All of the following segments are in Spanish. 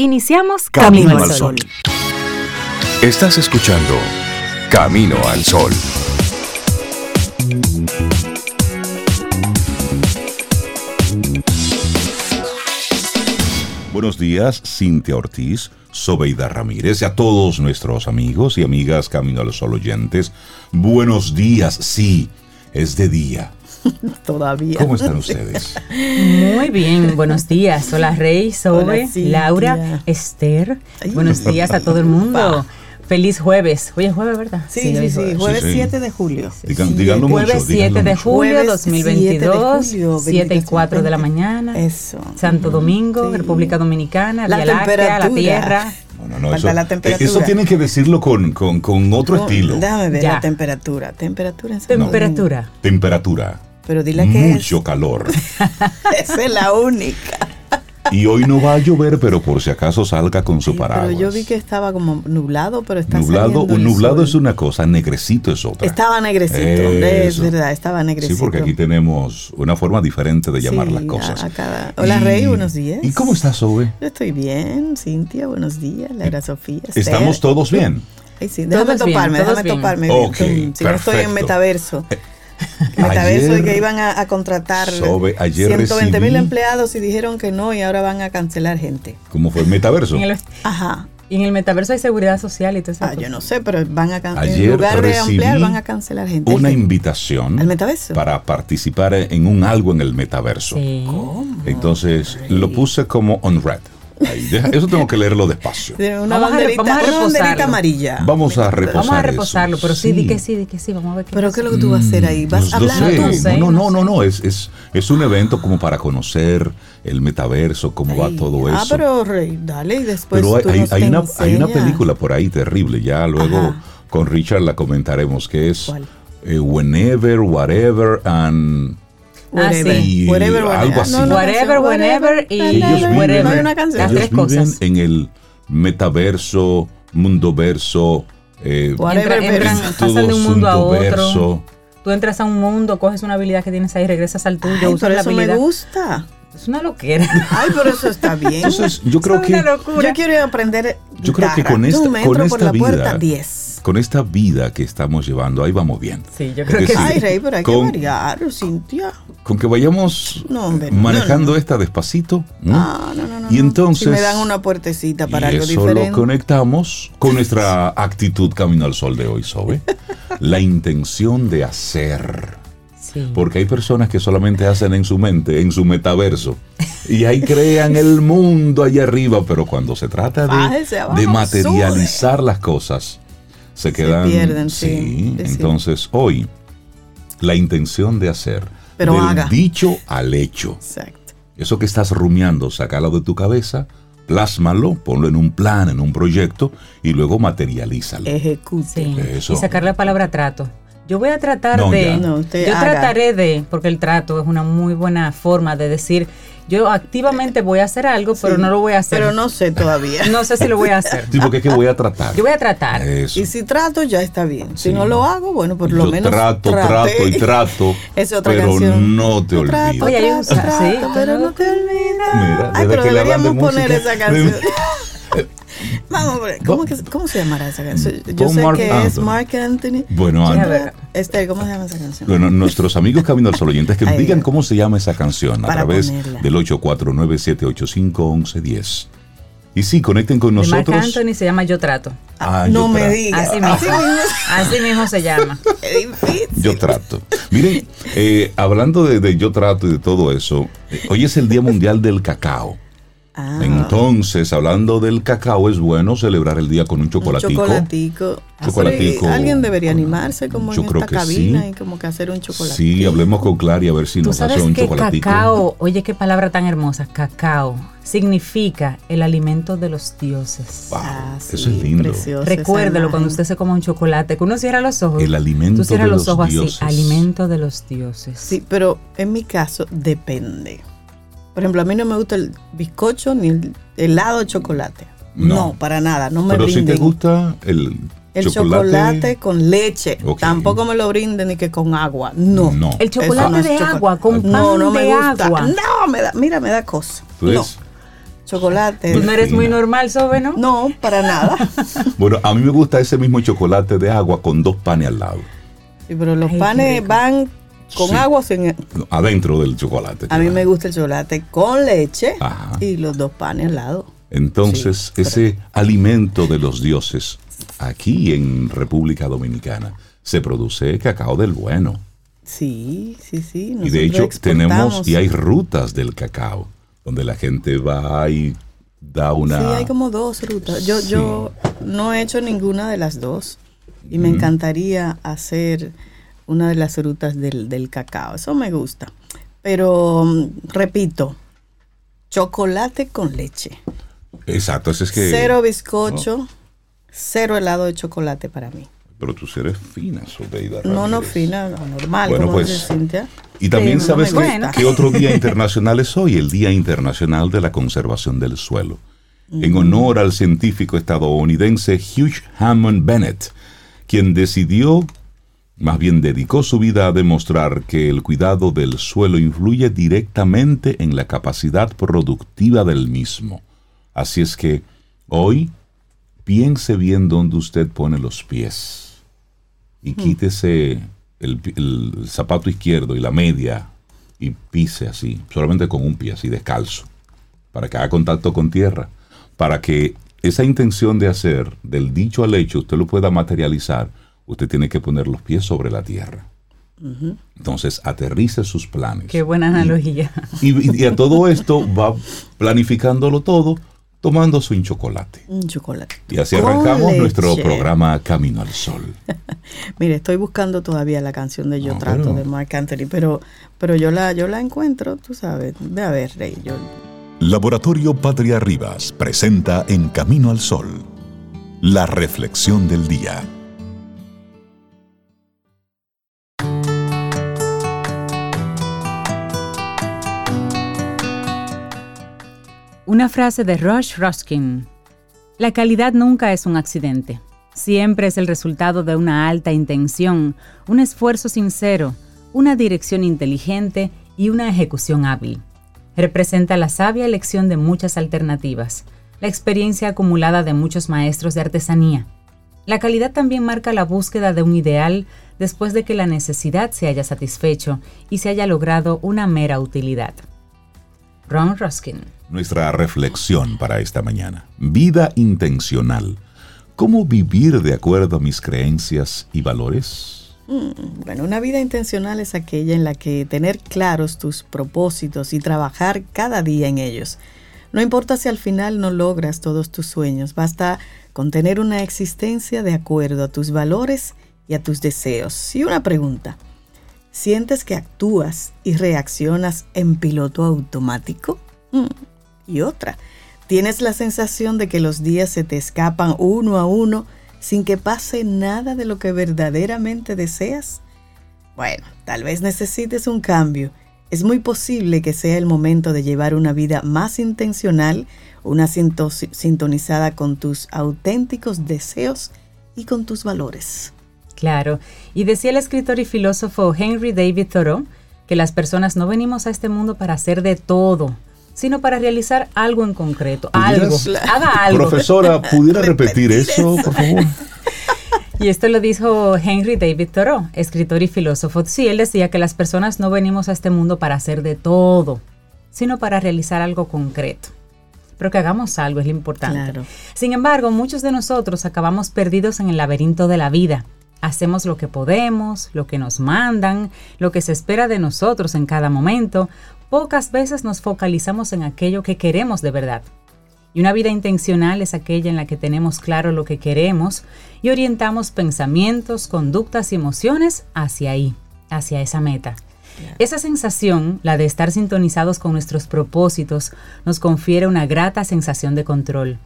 Iniciamos Camino, al Sol. Estás escuchando Camino al Sol. Buenos días, Cintia Ortiz, Sobeida Ramírez y a todos nuestros amigos y amigas Camino al Sol oyentes. Buenos días, sí, es de día. Todavía. ¿Cómo están ustedes? Muy bien, buenos días. Hola Rey, Sobe, Laura, Esther. buenos días a todo el mundo. Feliz jueves. Hoy es jueves, ¿verdad? Sí, sí, sí. Jueves 7 de julio. díganlo jueves mucho. 7 de julio, 2022. 7, y 4 de la mañana. Eso. Santo Domingo, República Dominicana, la Vía Láctea, la Tierra. No, no, no, eso, la temperatura. eso tiene que decirlo con, con, con otro estilo. Déjame ver la temperatura. Temperatura en Temperatura. Temperatura. Pero dile que Mucho calor. Esa es la única. Y hoy no va a llover, pero por si acaso salga con su paraguas. Pero yo vi que estaba como nublado, pero está Nublado, un nublado es una cosa, negrecito es otra. Estaba negrecito, es verdad, estaba negrecito. Sí, porque aquí tenemos una forma diferente de llamar las cosas. Hola Rey, buenos días. ¿Y cómo estás, Ove? Yo estoy bien, Cintia, buenos días, Laura Sofía. ¿Estamos todos bien? sí, déjame toparme, déjame toparme. si no estoy en metaverso. Metaverso de que iban a, contratar 120 mil empleados y dijeron que no y ahora van a cancelar gente. ¿Cómo fue el metaverso? Ajá. Y en el metaverso hay seguridad social y todo eso. Ah, yo no sé, pero van a cancelar. En lugar de ampliar, van a cancelar gente. Una invitación al metaverso para participar en un algo en el metaverso. ¿Cómo? Entonces lo puse como on red eso tengo que leerlo despacio. Una banderita, vamos a, amarilla. Vamos a reposar Vamos a reposarlo, pero sí, di que sí, di que sí, vamos a ver qué Pero ¿qué es lo que tú vas a hacer ahí? ¿Vas a hablar tú? No, no, no, no, es, es, es un evento como para conocer el metaverso, cómo va todo ah, eso. Ah, pero Rey, dale, y después Pero tú hay, nos hay, una, hay una película por ahí terrible, ya luego con Richard la comentaremos, que es eh, Whenever, Whatever and... Whatever. Ah, sí. Whatever, algo así. whatever, whenever y ellos whatever. Viven, una canción. Ellos Las tres viven cosas. en el metaverso, mundoverso, eh, Entra, entran, pasan de un mundo a otro. Tú entras a un mundo, coges una habilidad que tienes ahí, regresas al tuyo, Ay, usas pero la eso habilidad. me gusta. Es una loquera. Ay, pero eso está bien. Entonces, yo creo es que. Yo quiero aprender. Yo creo que con esta, Tú me entro con por esta la vida, puerta 10. Con esta vida que estamos llevando, ahí vamos bien. Sí, yo Porque creo que sí, Ay, Rey, pero hay que con- variar, Cintia. Con que vayamos No, hombre, manejando no, no. esta despacito. ¿no? Ah, no, no, no. Y entonces- Si me dan una puertecita para y algo eso diferente. lo conectamos con nuestra actitud Camino al Sol de hoy, Sobe. La intención de hacer. sí. Porque hay personas que solamente hacen en su mente, en su metaverso. Y ahí crean el mundo allá arriba, pero cuando se trata de, Bájese abajo, de materializar las cosas, se quedan... pierden, sí, es entonces hoy, la intención de hacer, Pero del haga. dicho al hecho. Exacto. Eso que estás rumiando, sácalo de tu cabeza, plásmalo, ponlo en un plan, en un proyecto y luego materialízalo. Ejecute. Sí. Eso. Y sacar la palabra trato. Yo voy a tratar No, de. ya. No, usted yo haga. trataré de, porque el trato es una muy buena forma de decir, yo activamente voy a hacer algo, pero Sí, no lo voy a hacer. Pero no sé todavía. No sé si lo voy a hacer. Sí, porque es que voy a tratar. Yo voy a tratar. Eso. Y si trato, ya está bien. Si Sí. no lo hago, bueno, por lo Yo menos. trato, traté. trato y trato, Es otra pero canción. no te olvides. Oye, hay un- trato, sí. pero no te olvidas. Mira, Ay, pero que le hablan de deberíamos poner música- esa canción. Vamos ¿cómo, que- ¿cómo se llamará esa canción? Yo Con sé Mark que es Anthony. Mark Anthony. Bueno, ver. Esther, ¿cómo se llama esa canción? bueno, nuestros amigos Camino al Sol oyentes que nos digan cómo se llama esa canción a Para través ponerla. del 849-785-1110. Y sí, conecten con De nosotros. Anthony se llama Yo Trato. Ah, no yo me digas. Así mismo. Así mismo se llama. Yo trato. Miren, eh, hablando de, de yo trato y de todo eso, eh, hoy es el Día Mundial del Cacao. Ah, Entonces, hablando del cacao, es bueno celebrar el día con un un chocolatico. chocolatico. Chocolatico. Sí, Alguien debería animarse como Yo en creo esta que cabina sí. y como que hacer un chocolate. Sí, hablemos con Clary a ver si Tú nos hace un que chocolatico. cacao, oye qué palabra tan hermosa, cacao, significa el alimento de los dioses. Wow, Ah, eso es lindo. Recuérdelo cuando usted se coma un chocolate, que uno cierra los ojos. El alimento Tú de los los ojos dioses. así, alimento de los dioses. Sí, pero en mi caso depende. Por ejemplo, a mí no me gusta el bizcocho ni el helado de chocolate. No. No, para nada, no me Pero si te brinden. gusta el, el chocolate, con leche. Tampoco me lo brinden ni que con agua. No. No. El chocolate no de chocolate. agua, con pan No, no de me gusta. agua. No, me da, mira, me da cosa. No. Entonces, chocolate. Tú no eres muy normal, Sobe, ¿no? No, para nada. bueno, a mí me gusta ese mismo chocolate de agua con dos panes al lado. Sí, pero los panes van con agua o sin... Adentro del chocolate. A mí me gusta el chocolate con leche y los dos panes al lado. Entonces, ese alimento de los dioses, aquí en República Dominicana, se produce cacao del bueno. Sí, sí, sí. y de hecho tenemos y hay rutas del cacao donde la gente va y da una... Sí, hay como dos rutas. Yo, yo no he hecho ninguna de las dos y me encantaría hacer una de las rutas del, del cacao. Eso me gusta. Pero, mm, repito, chocolate con leche. Exacto, es que... Cero bizcocho, cero helado de chocolate para mí. Pero tú eres fina, Sobeida. No, no fina, normal, bueno, como pues, Cintia. Y también sabes que, otro día internacional es hoy, el Día Internacional de la Conservación del Suelo. En honor al científico estadounidense Hugh Hammond Bennett, quien decidió, más bien dedicó su vida a demostrar que el cuidado del suelo influye directamente en la capacidad productiva del mismo. Así es que hoy piense bien dónde usted pone los pies. Y quítese el, zapato izquierdo y la media y pise así, solamente con un pie así descalzo, para que haga contacto con tierra, para que esa intención de hacer del dicho al hecho usted lo pueda materializar, usted tiene que poner los pies sobre la tierra. Entonces, aterrice sus planes. Qué buena analogía. y, a todo esto va planificándolo todo tomando su chocolate. Un chocolate. Y así arrancamos nuestro programa Camino al Sol. Mire, estoy buscando todavía la canción de Yo Trato de Mark Anthony, pero, pero yo, la, yo la encuentro, tú sabes. Ve a ver, Rey. Yo... Laboratorio Patria Rivas presenta En Camino al Sol, la reflexión del día. Una frase de Rush Ruskin. La calidad nunca es un accidente. Siempre es el resultado de una alta intención, un esfuerzo sincero, una dirección inteligente y una ejecución hábil. Representa la sabia elección de muchas alternativas, la experiencia acumulada de muchos maestros de artesanía. La calidad también marca la búsqueda de un ideal después de que la necesidad se haya satisfecho y se haya logrado una mera utilidad. Ron Ruskin nuestra reflexión para esta mañana. Vida intencional. ¿Cómo vivir de acuerdo a mis creencias y valores? Mm, bueno, una vida intencional es aquella en la que tener claros tus propósitos y trabajar cada día en ellos. No importa si al final no logras todos tus sueños, basta con tener una existencia de acuerdo a tus valores y a tus deseos. Y una pregunta, ¿sientes que actúas y reaccionas en piloto automático? Mm, y otra. Tienes la sensación de que los días se te escapan uno a uno sin que pase nada de lo que verdaderamente deseas. Bueno, tal vez necesites un cambio. Es muy posible que sea el momento de llevar una vida más intencional, una sintonizada con tus auténticos deseos y con tus valores. Claro, y decía el escritor y filósofo Henry David Thoreau que las personas no venimos a este mundo para hacer de todo, sino para realizar algo en concreto. Algo. Haga algo. Profesora, ¿pudiera repetir eso, por favor? Y esto lo dijo Henry David Thoreau, escritor y filósofo. Sí, él decía que las personas no venimos a este mundo para hacer de todo, sino para realizar algo concreto. Pero que hagamos algo es lo importante. Sin embargo, muchos de nosotros acabamos perdidos en el laberinto de la vida. Hacemos lo que podemos, lo que nos mandan, lo que se espera de nosotros en cada momento, pocas veces nos focalizamos en aquello que queremos de verdad. Y una vida intencional es aquella en la que tenemos claro lo que queremos y orientamos pensamientos, conductas y emociones hacia ahí, hacia esa meta. Esa sensación, la de estar sintonizados con nuestros propósitos, nos confiere una grata sensación de control.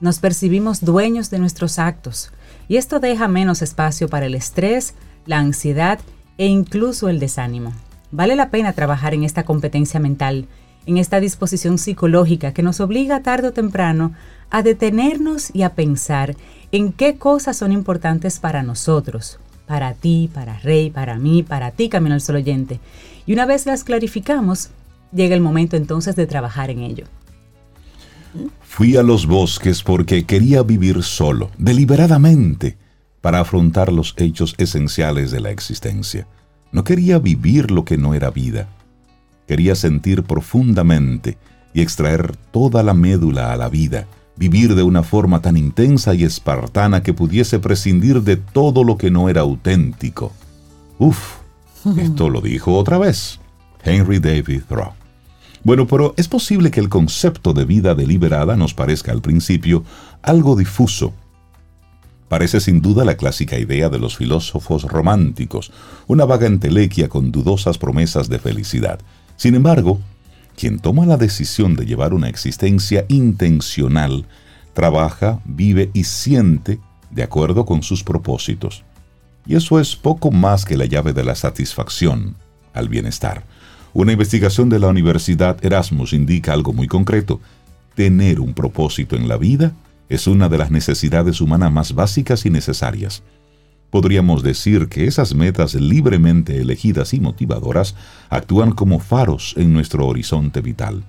Nos percibimos dueños de nuestros actos y esto deja menos espacio para el estrés, la ansiedad e incluso el desánimo. Vale la pena trabajar en esta competencia mental, en esta disposición psicológica que nos obliga tarde o temprano a detenernos y a pensar en qué cosas son importantes para nosotros, para ti, para Rey, para mí, para ti, Camino al Sol Oyente. Y una vez las clarificamos, llega el momento entonces de trabajar en ello. Fui a los bosques porque quería vivir solo, deliberadamente, para afrontar los hechos esenciales de la existencia. No quería vivir lo que no era vida. Quería sentir profundamente y extraer toda la médula a la vida, vivir de una forma tan intensa y espartana que pudiese prescindir de todo lo que no era auténtico. Uf, esto lo dijo otra vez Henry David Thoreau. Bueno, pero es posible que el concepto de vida deliberada nos parezca al principio algo difuso. Parece sin duda la clásica idea de los filósofos románticos, una vaga entelequia con dudosas promesas de felicidad. Sin embargo, quien toma la decisión de llevar una existencia intencional, trabaja, vive y siente de acuerdo con sus propósitos. Y eso es poco más que la llave de la satisfacción al bienestar. Una investigación de la Universidad Erasmus indica algo muy concreto. Tener un propósito en la vida es una de las necesidades humanas más básicas y necesarias. Podríamos decir que esas metas libremente elegidas y motivadoras actúan como faros en nuestro horizonte vital.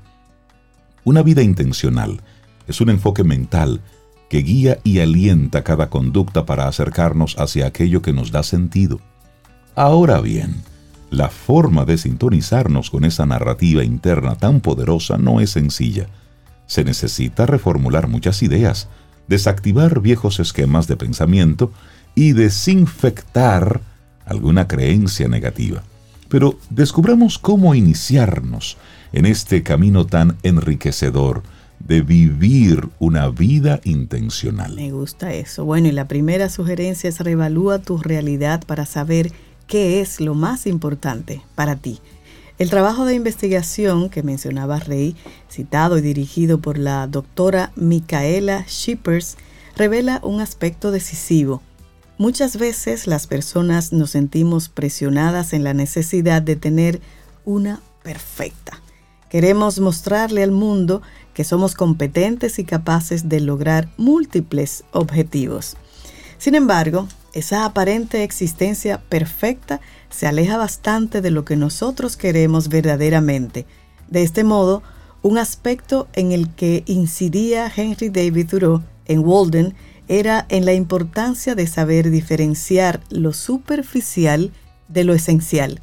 Una vida intencional es un enfoque mental que guía y alienta cada conducta para acercarnos hacia aquello que nos da sentido. Ahora bien, la forma de sintonizarnos con esa narrativa interna tan poderosa no es sencilla. Se necesita reformular muchas ideas, desactivar viejos esquemas de pensamiento y desinfectar alguna creencia negativa. Pero descubramos cómo iniciarnos en este camino tan enriquecedor de vivir una vida intencional. Me gusta eso. Bueno, y la primera sugerencia es reevalúa tu realidad para saber qué es lo más importante para ti. El trabajo de investigación que mencionaba Rey, citado y dirigido por la doctora Micaela Shippers, revela un aspecto decisivo Muchas veces las personas nos sentimos presionadas en la necesidad de tener una perfecta. Queremos mostrarle al mundo que somos competentes y capaces de lograr múltiples objetivos. Sin embargo, esa aparente existencia perfecta se aleja bastante de lo que nosotros queremos verdaderamente. De este modo, un aspecto en el que incidía Henry David Thoreau en Walden era en la importancia de saber diferenciar lo superficial de lo esencial.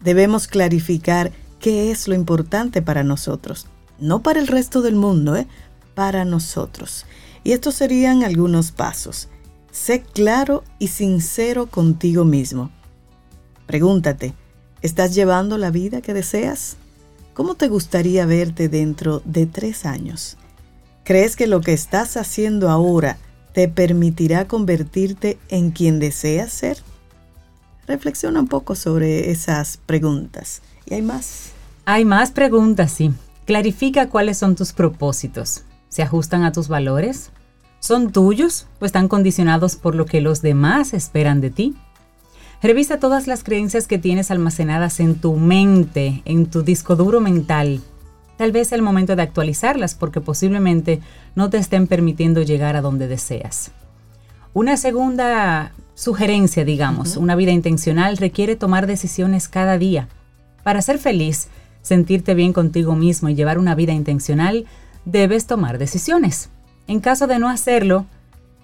Debemos clarificar qué es lo importante para nosotros, no para el resto del mundo, ¿eh? para nosotros. Y estos serían algunos pasos. Sé claro y sincero contigo mismo. Pregúntate, ¿estás llevando la vida que deseas? ¿Cómo te gustaría verte dentro de tres años? ¿Crees que lo que estás haciendo ahora te permitirá convertirte en quien deseas ser? Reflexiona un poco sobre esas preguntas. ¿Y hay más? Hay más preguntas, sí. Clarifica cuáles son tus propósitos. ¿Se ajustan a tus valores? ¿Son tuyos o están condicionados por lo que los demás esperan de ti? Revisa todas las creencias que tienes almacenadas en tu mente, en tu disco duro mental Tal vez es el momento de actualizarlas porque posiblemente no te estén permitiendo llegar a donde deseas. Una segunda sugerencia, digamos, una vida intencional requiere tomar decisiones cada día. Para ser feliz, sentirte bien contigo mismo y llevar una vida intencional, debes tomar decisiones. En caso de no hacerlo,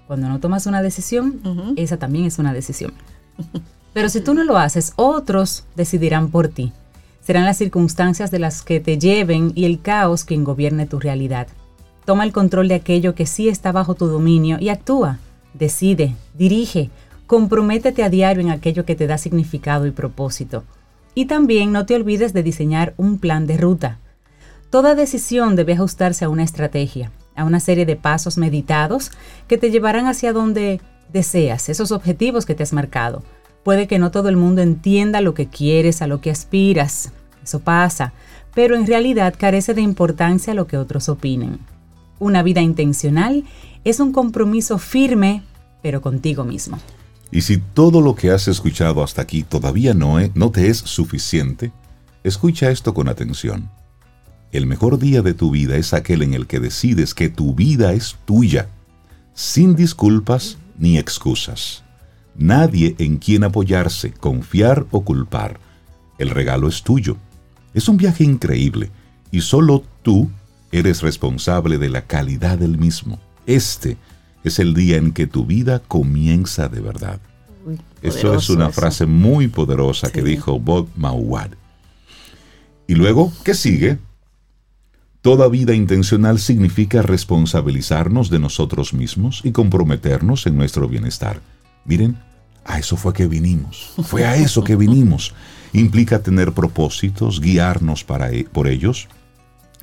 cuando no tomas una decisión, esa también es una decisión. Pero si tú no lo haces, otros decidirán por ti serán las circunstancias de las que te lleven y el caos quien gobierne tu realidad. Toma el control de aquello que sí está bajo tu dominio y actúa. Decide, dirige, comprométete a diario en aquello que te da significado y propósito. Y también no te olvides de diseñar un plan de ruta. Toda decisión debe ajustarse a una estrategia, a una serie de pasos meditados que te llevarán hacia donde deseas, esos objetivos que te has marcado. Puede que no todo el mundo entienda lo que quieres, a lo que aspiras. Eso pasa, pero en realidad carece de importancia lo que otros opinen. Una vida intencional es un compromiso firme, pero contigo mismo. Y si todo lo que has escuchado hasta aquí todavía no, no te es suficiente, escucha esto con atención. El mejor día de tu vida es aquel en el que decides que tu vida es tuya, sin disculpas ni excusas nadie en quien apoyarse, confiar o culpar. El regalo es tuyo. Es un viaje increíble y solo tú eres responsable de la calidad del mismo. Este es el día en que tu vida comienza de verdad. eso es una frase muy poderosa que dijo Bob Mauad. Y luego, ¿qué sigue? Toda vida intencional significa responsabilizarnos de nosotros mismos y comprometernos en nuestro bienestar. Miren, a eso fue que vinimos. Fue a eso que vinimos. Implica tener propósitos, guiarnos para, e, por ellos.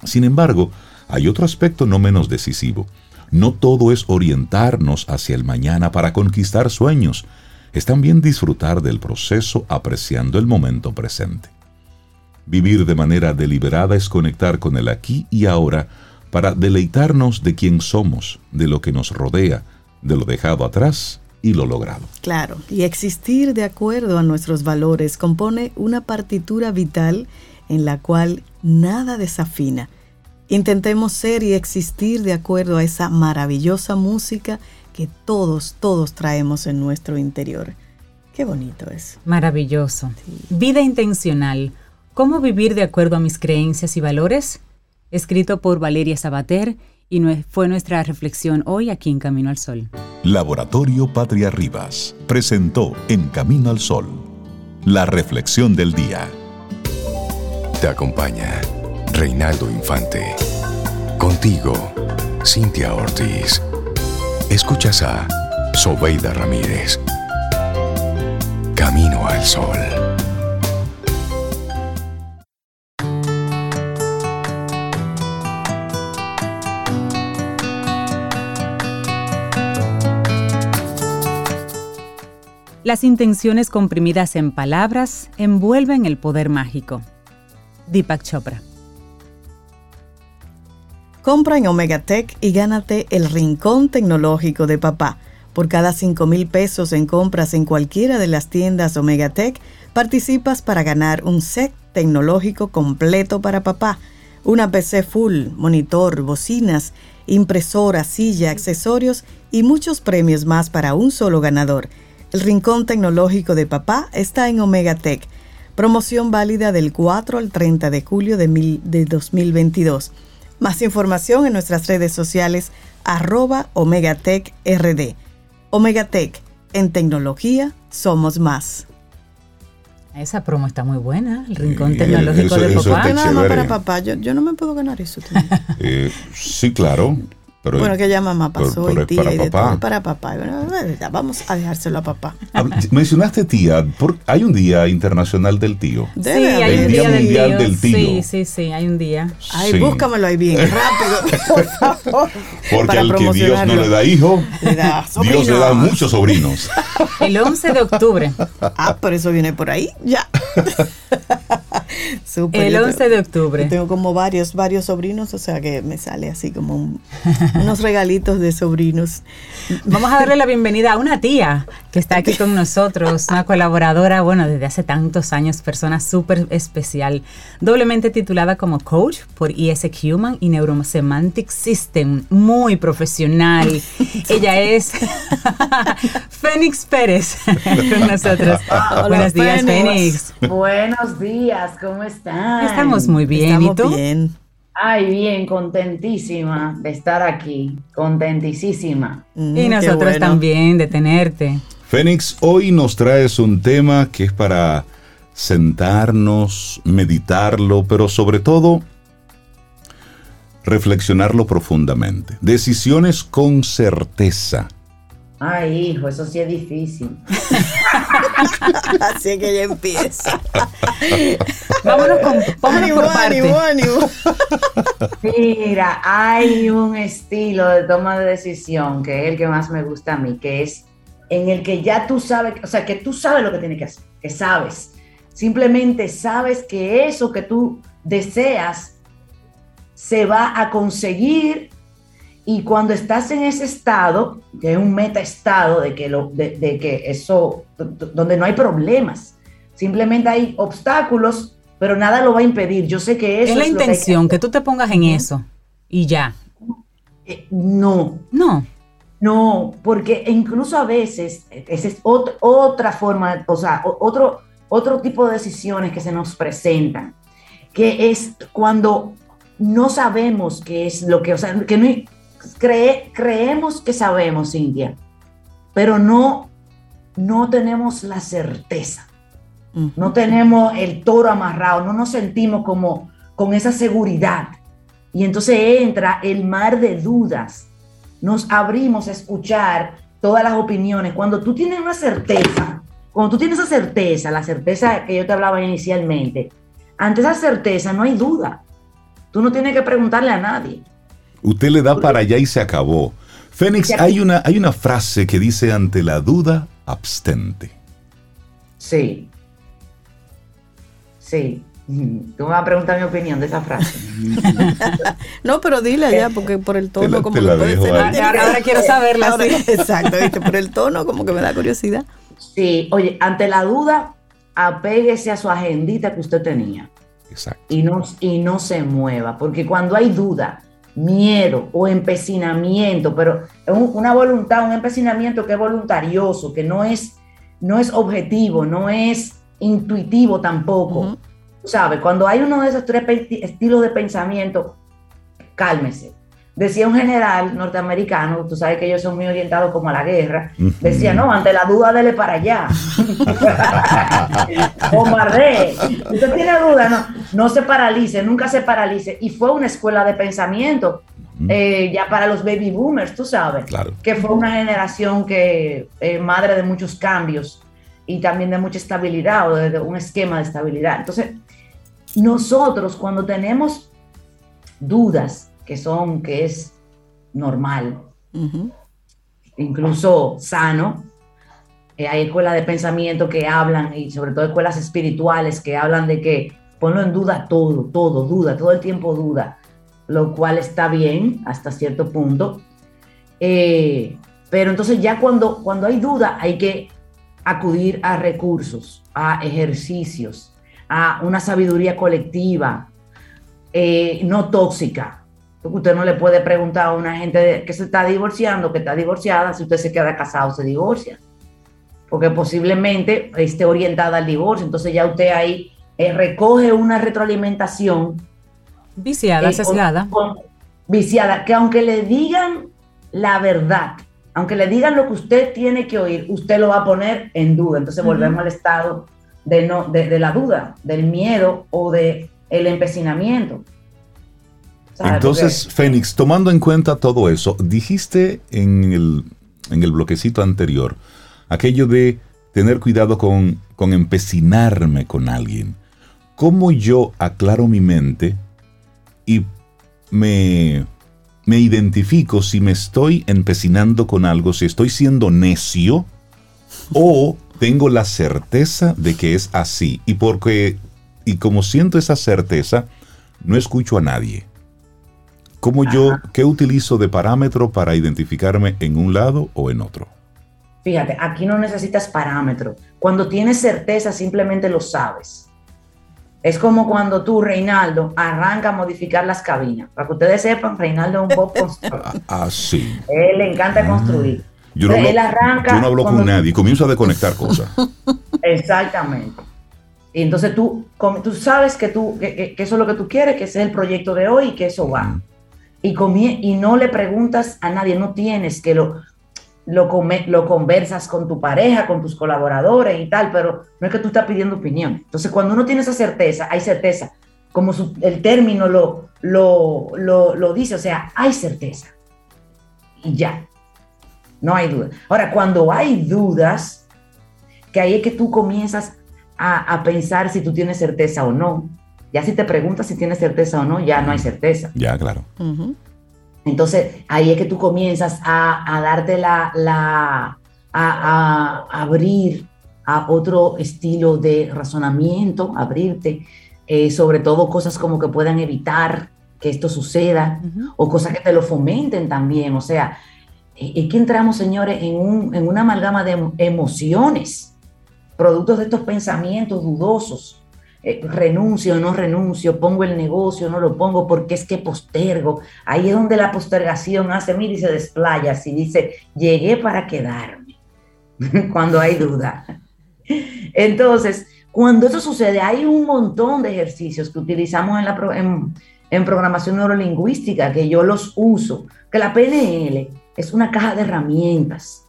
Sin embargo, hay otro aspecto no menos decisivo. No todo es orientarnos hacia el mañana para conquistar sueños. Es también disfrutar del proceso apreciando el momento presente. Vivir de manera deliberada es conectar con el aquí y ahora para deleitarnos de quién somos, de lo que nos rodea, de lo dejado atrás y lo logrado. Claro, y existir de acuerdo a nuestros valores compone una partitura vital en la cual nada desafina. Intentemos ser y existir de acuerdo a esa maravillosa música que todos, todos traemos en nuestro interior. Qué bonito es. Maravilloso. Vida intencional. ¿Cómo vivir de acuerdo a mis creencias y valores? Escrito por Valeria Sabater y fue nuestra reflexión hoy aquí en Camino al Sol. Laboratorio Patria Rivas presentó En Camino al Sol la reflexión del día. Te acompaña Reinaldo Infante. Contigo, Cintia Ortiz. Escuchas a Sobeida Ramírez. Camino al Sol. Las intenciones comprimidas en palabras envuelven el poder mágico. Deepak Chopra. Compra en Omegatech y gánate el rincón tecnológico de papá. Por cada 5 mil pesos en compras en cualquiera de las tiendas Omegatech, participas para ganar un set tecnológico completo para papá, una PC full, monitor, bocinas, impresora, silla, accesorios y muchos premios más para un solo ganador. El Rincón Tecnológico de Papá está en Omega Tech. Promoción válida del 4 al 30 de julio de, 2022. Más información en nuestras redes sociales arroba Tech RD. Tech, en tecnología somos más. Esa promo está muy buena, el rincón tecnológico de papá. Nada más para papá, yo, yo, no me puedo ganar eso. Eh, sí, claro bueno, que ya mamá pasó y tía para y papá. para papá. vamos a dejárselo a papá. Mencionaste tía, hay un día internacional del tío. sí, hay un día, mundial del tío. Sí, sí, sí, hay un día. Ay, búscamelo ahí bien, rápido, por favor. Porque al que Dios no le da hijo, Dios le da muchos sobrinos. El 11 de octubre. Ah, por eso viene por ahí, ya. el 11 de octubre. tengo como varios, varios sobrinos, o sea que me sale así como unos regalitos de sobrinos. Vamos a darle la bienvenida a una tía que está aquí con nosotros, una colaboradora, bueno, desde hace tantos años, persona súper especial, doblemente titulada como coach por ESEC Human y Neurosemantic System, muy profesional. Ella es Fénix Pérez con nosotros. Buenos días, Fénix. Buenos días, ¿cómo están? Estamos muy bien. ¿Y tú? bien. Ay, bien, contentísima de estar aquí, contentísima. Mm, y nosotros también de tenerte. Fénix, hoy nos traes un tema que es para sentarnos, meditarlo, pero sobre todo reflexionarlo profundamente. Decisiones con certeza. Ay, hijo, eso sí es difícil. Así que ya empieza. vámonos con, vámonos por parte. Mira, hay un estilo de toma de decisión que es el que más me gusta a mí, que es en el que ya tú sabes, o sea, que tú sabes lo que tienes que hacer, que sabes. Simplemente sabes que eso que tú deseas se va a conseguir y cuando estás en ese estado, que es un meta estado de que, lo, de, que eso, donde no hay problemas, simplemente hay obstáculos, pero nada lo va a impedir. Yo sé que eso es la intención, que, tú te pongas en eso y ya. Eh, no. No. No, porque incluso a veces, esa es otra forma, o sea, otro, otro tipo de decisiones que se nos presentan, que es cuando no sabemos qué es lo que, o sea, que no creemos que sabemos, India, pero no, no tenemos la certeza. No tenemos el toro amarrado, no nos sentimos como con esa seguridad. Y entonces entra el mar de dudas. Nos abrimos a escuchar todas las opiniones. Cuando tú tienes una certeza, cuando tú tienes esa certeza, la certeza que yo te hablaba inicialmente, ante esa certeza no hay duda. Tú no tienes que preguntarle a nadie. Usted le da para allá y se acabó. Fénix, hay una, hay una frase que dice ante la duda, abstente. Sí. Sí. Tú me vas a preguntar mi opinión de esa frase. no, pero dile ya, porque por el tono como que puede ser. Ahora, quiero saberla. Exacto, ¿viste? por el tono como que me da curiosidad. Sí, oye, ante la duda, apéguese a su agendita que usted tenía. Exacto. Y no, y no se mueva, porque cuando hay duda, miedo o empecinamiento, pero es una voluntad, un empecinamiento que es voluntarioso, que no es, no es objetivo, no es intuitivo tampoco. ¿Sabes? Cuando hay uno de esos tres estilos de pensamiento, cálmese. Decía un general norteamericano, tú sabes que ellos son muy orientados como a la guerra, decía, no, ante la duda, dele para allá. Bombardee. Usted tiene duda, no, no se paralice, nunca se paralice. Y fue una escuela de pensamiento. Eh, ya para los baby boomers, tú sabes, que fue una generación que eh, madre de muchos cambios y también de mucha estabilidad o de, un esquema de estabilidad. Entonces, nosotros cuando tenemos dudas, que son, que es normal, incluso sano, eh, hay escuelas de pensamiento que hablan, y sobre todo escuelas espirituales que hablan de que ponlo en duda todo, todo, duda, todo el tiempo duda, lo cual está bien hasta cierto punto. Eh, pero entonces ya cuando, cuando hay duda hay que acudir a recursos, a ejercicios, a una sabiduría colectiva, eh, no tóxica. Usted no le puede preguntar a una gente que se está divorciando, que está divorciada, si usted se queda casado, se divorcia. Porque posiblemente esté orientada al divorcio. Entonces ya usted ahí eh, recoge una retroalimentación. Viciada, eh, viciada, que aunque le digan la verdad, aunque le digan lo que usted tiene que oír, usted lo va a poner en duda. Entonces volvemos al estado de, no, de, la duda, del miedo o de el empecinamiento. Entonces, Fénix, tomando en cuenta todo eso, dijiste en el, en el bloquecito anterior aquello de tener cuidado con, con empecinarme con alguien. ¿Cómo yo aclaro mi mente y me me identifico si me estoy empecinando con algo, si estoy siendo necio o tengo la certeza de que es así. Y porque, y como siento esa certeza, no escucho a nadie. ¿Cómo yo, qué utilizo de parámetro para identificarme en un lado o en otro? Fíjate, aquí no necesitas parámetro. Cuando tienes certeza, simplemente lo sabes. Es como cuando tú, Reinaldo, arranca a modificar las cabinas. Para que ustedes sepan, Reinaldo es un poco constructor. ah, sí. Él le encanta ah. construir. Yo no, hablo, él arranca yo no hablo con nadie, comienzo a desconectar cosas. Exactamente. Y entonces tú, tú sabes que, tú, que, eso es lo que tú quieres, que ese es el proyecto de hoy y que eso va. Y, y no le preguntas a nadie, no tienes que lo lo, lo conversas con tu pareja, con tus colaboradores y tal, pero no es que tú estás pidiendo opinión. Entonces, cuando uno tiene esa certeza, hay certeza, como el término lo, lo, lo, dice, o sea, hay certeza. Y ya, no hay duda. Ahora, cuando hay dudas, que ahí es que tú comienzas a, pensar si tú tienes certeza o no. Ya si te preguntas si tienes certeza o no, ya no hay certeza. Ya, claro. Entonces, ahí es que tú comienzas a, darte la, la a, abrir a otro estilo de razonamiento, abrirte, eh, sobre todo cosas como que puedan evitar que esto suceda o cosas que te lo fomenten también. O sea, eh, es que entramos, señores, en, un, en una amalgama de emociones, productos de estos pensamientos dudosos eh, renuncio o no renuncio, pongo el negocio, no lo pongo porque es que postergo. Ahí es donde la postergación hace, mira, y se desplaya, así dice, llegué para quedarme, cuando hay duda. Entonces, cuando eso sucede, hay un montón de ejercicios que utilizamos en, la, en programación neurolingüística, que yo los uso, que la PNL es una caja de herramientas.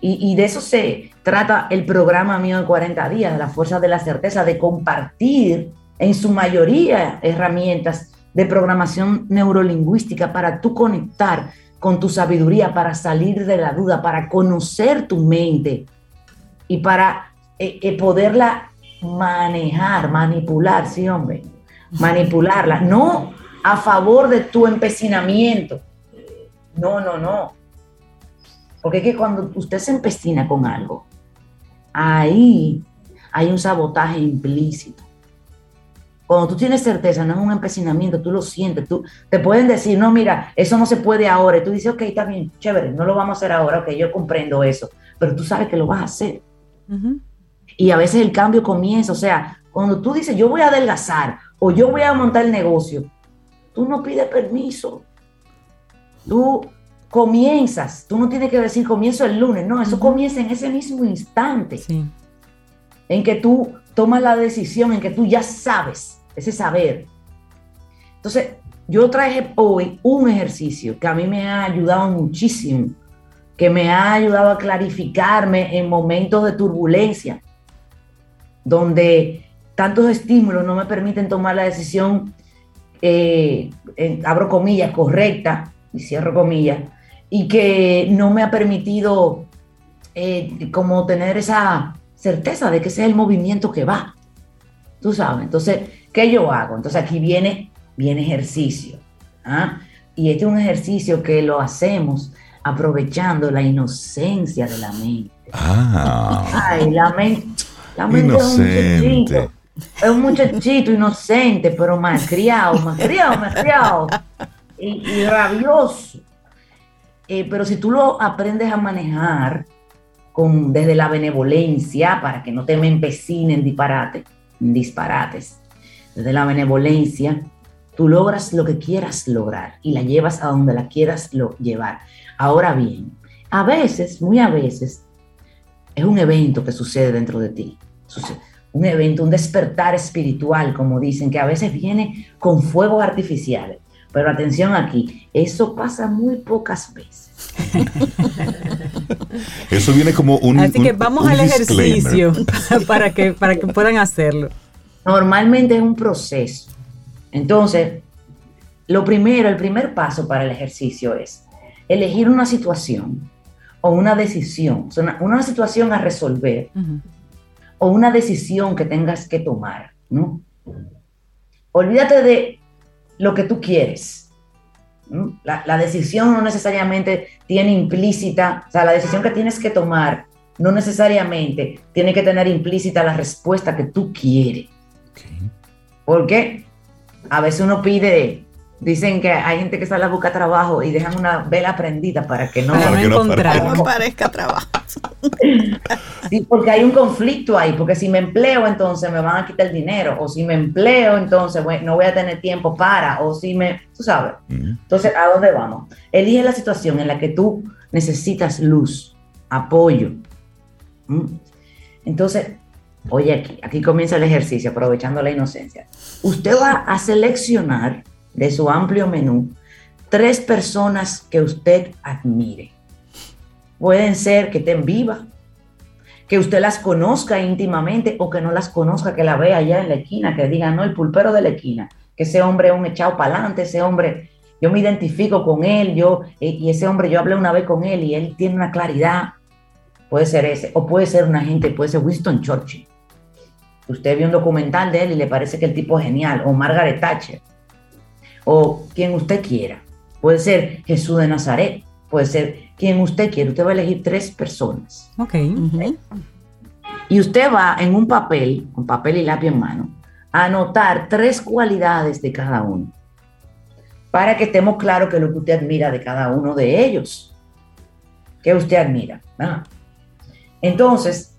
Y, y, de eso se trata el programa mío de 40 días, de la fuerza de la certeza, de compartir en su mayoría herramientas de programación neurolingüística para tú conectar con tu sabiduría, para salir de la duda, para conocer tu mente y para eh, eh, poderla manejar, manipular, sí, hombre, manipularla, no a favor de tu empecinamiento. No, no, no. Porque es que cuando usted se empecina con algo, ahí hay un sabotaje implícito. Cuando tú tienes certeza, no es un empecinamiento, tú lo sientes, tú te pueden decir, no, mira, eso no se puede ahora. Y tú dices, ok, está bien, chévere, no lo vamos a hacer ahora, ok, yo comprendo eso, pero tú sabes que lo vas a hacer. Y a veces el cambio comienza, o sea, cuando tú dices, yo voy a adelgazar o yo voy a montar el negocio, tú no pides permiso. Tú comienzas, tú no tienes que decir comienzo el lunes, no, eso comienza en ese mismo instante. En que tú tomas la decisión, en que tú ya sabes ese saber. Entonces, yo traje hoy un ejercicio que a mí me ha ayudado muchísimo, que me ha ayudado a clarificarme en momentos de turbulencia, donde tantos estímulos no me permiten tomar la decisión, eh, abro comillas, correcta, y cierro comillas, y que no me ha permitido eh, como tener esa certeza de que ese es el movimiento que va. Tú sabes, entonces ¿Qué yo hago? Entonces aquí viene, viene ejercicio. ¿ah? Y este es un ejercicio que lo hacemos aprovechando la inocencia de la mente. Ah. Ay, la mente, la mente es un muchachito. Es un muchachito inocente, pero malcriado, malcriado, malcriado. Y, rabioso. Eh, pero si tú lo aprendes a manejar con, desde la benevolencia, para que no te me empecinen disparate, disparates, desde la benevolencia, tú logras lo que quieras lograr y la llevas a donde la quieras llevar. Ahora bien, a veces, muy a veces, es un evento que sucede dentro de ti. un evento, un despertar espiritual, como dicen, que a veces viene con fuegos artificiales. Pero atención aquí, eso pasa muy pocas veces. eso viene como un. Así que vamos al ejercicio para que, para que puedan hacerlo. Normalmente es un proceso. Entonces, lo primero, el primer paso para el ejercicio es elegir una situación o una decisión, una, situación a resolver o una decisión que tengas que tomar, ¿no? Olvídate de lo que tú quieres. La, la, decisión no necesariamente tiene implícita, o sea, la decisión que tienes que tomar no necesariamente tiene que tener implícita la respuesta que tú quieres. Porque a veces uno pide, dicen que hay gente que sale a buscar trabajo y dejan una vela prendida para que no, parezca trabajo. sí, porque hay un conflicto ahí, porque si me empleo entonces me van a quitar el dinero, o si me empleo entonces no voy a tener tiempo para, o si me, tú sabes. Entonces, ¿a dónde vamos? Elige la situación en la que tú necesitas luz, apoyo. Entonces, Oye, aquí, aquí comienza el ejercicio, aprovechando la inocencia. Usted va a seleccionar de su amplio menú tres personas que usted admire. Pueden ser que estén vivas, que usted las conozca íntimamente o que no las conozca, que la vea allá en la esquina, que diga, no, el pulpero de la esquina, que ese hombre es un echado para adelante, ese hombre, yo me identifico con él, yo, eh, y ese hombre, yo hablé una vez con él y él tiene una claridad, puede ser ese, o puede ser una gente, puede ser Winston Churchill, usted vio un documental de él y le parece que el tipo es genial, o Margaret Thatcher, o quien usted quiera. Puede ser Jesús de Nazaret, puede ser quien usted quiera. Usted va a elegir tres personas. Ok. Y usted va en un papel, con papel y lápiz en mano, a anotar tres cualidades de cada uno, para que estemos claros que lo que usted admira de cada uno de ellos. ¿Qué usted admira? Entonces,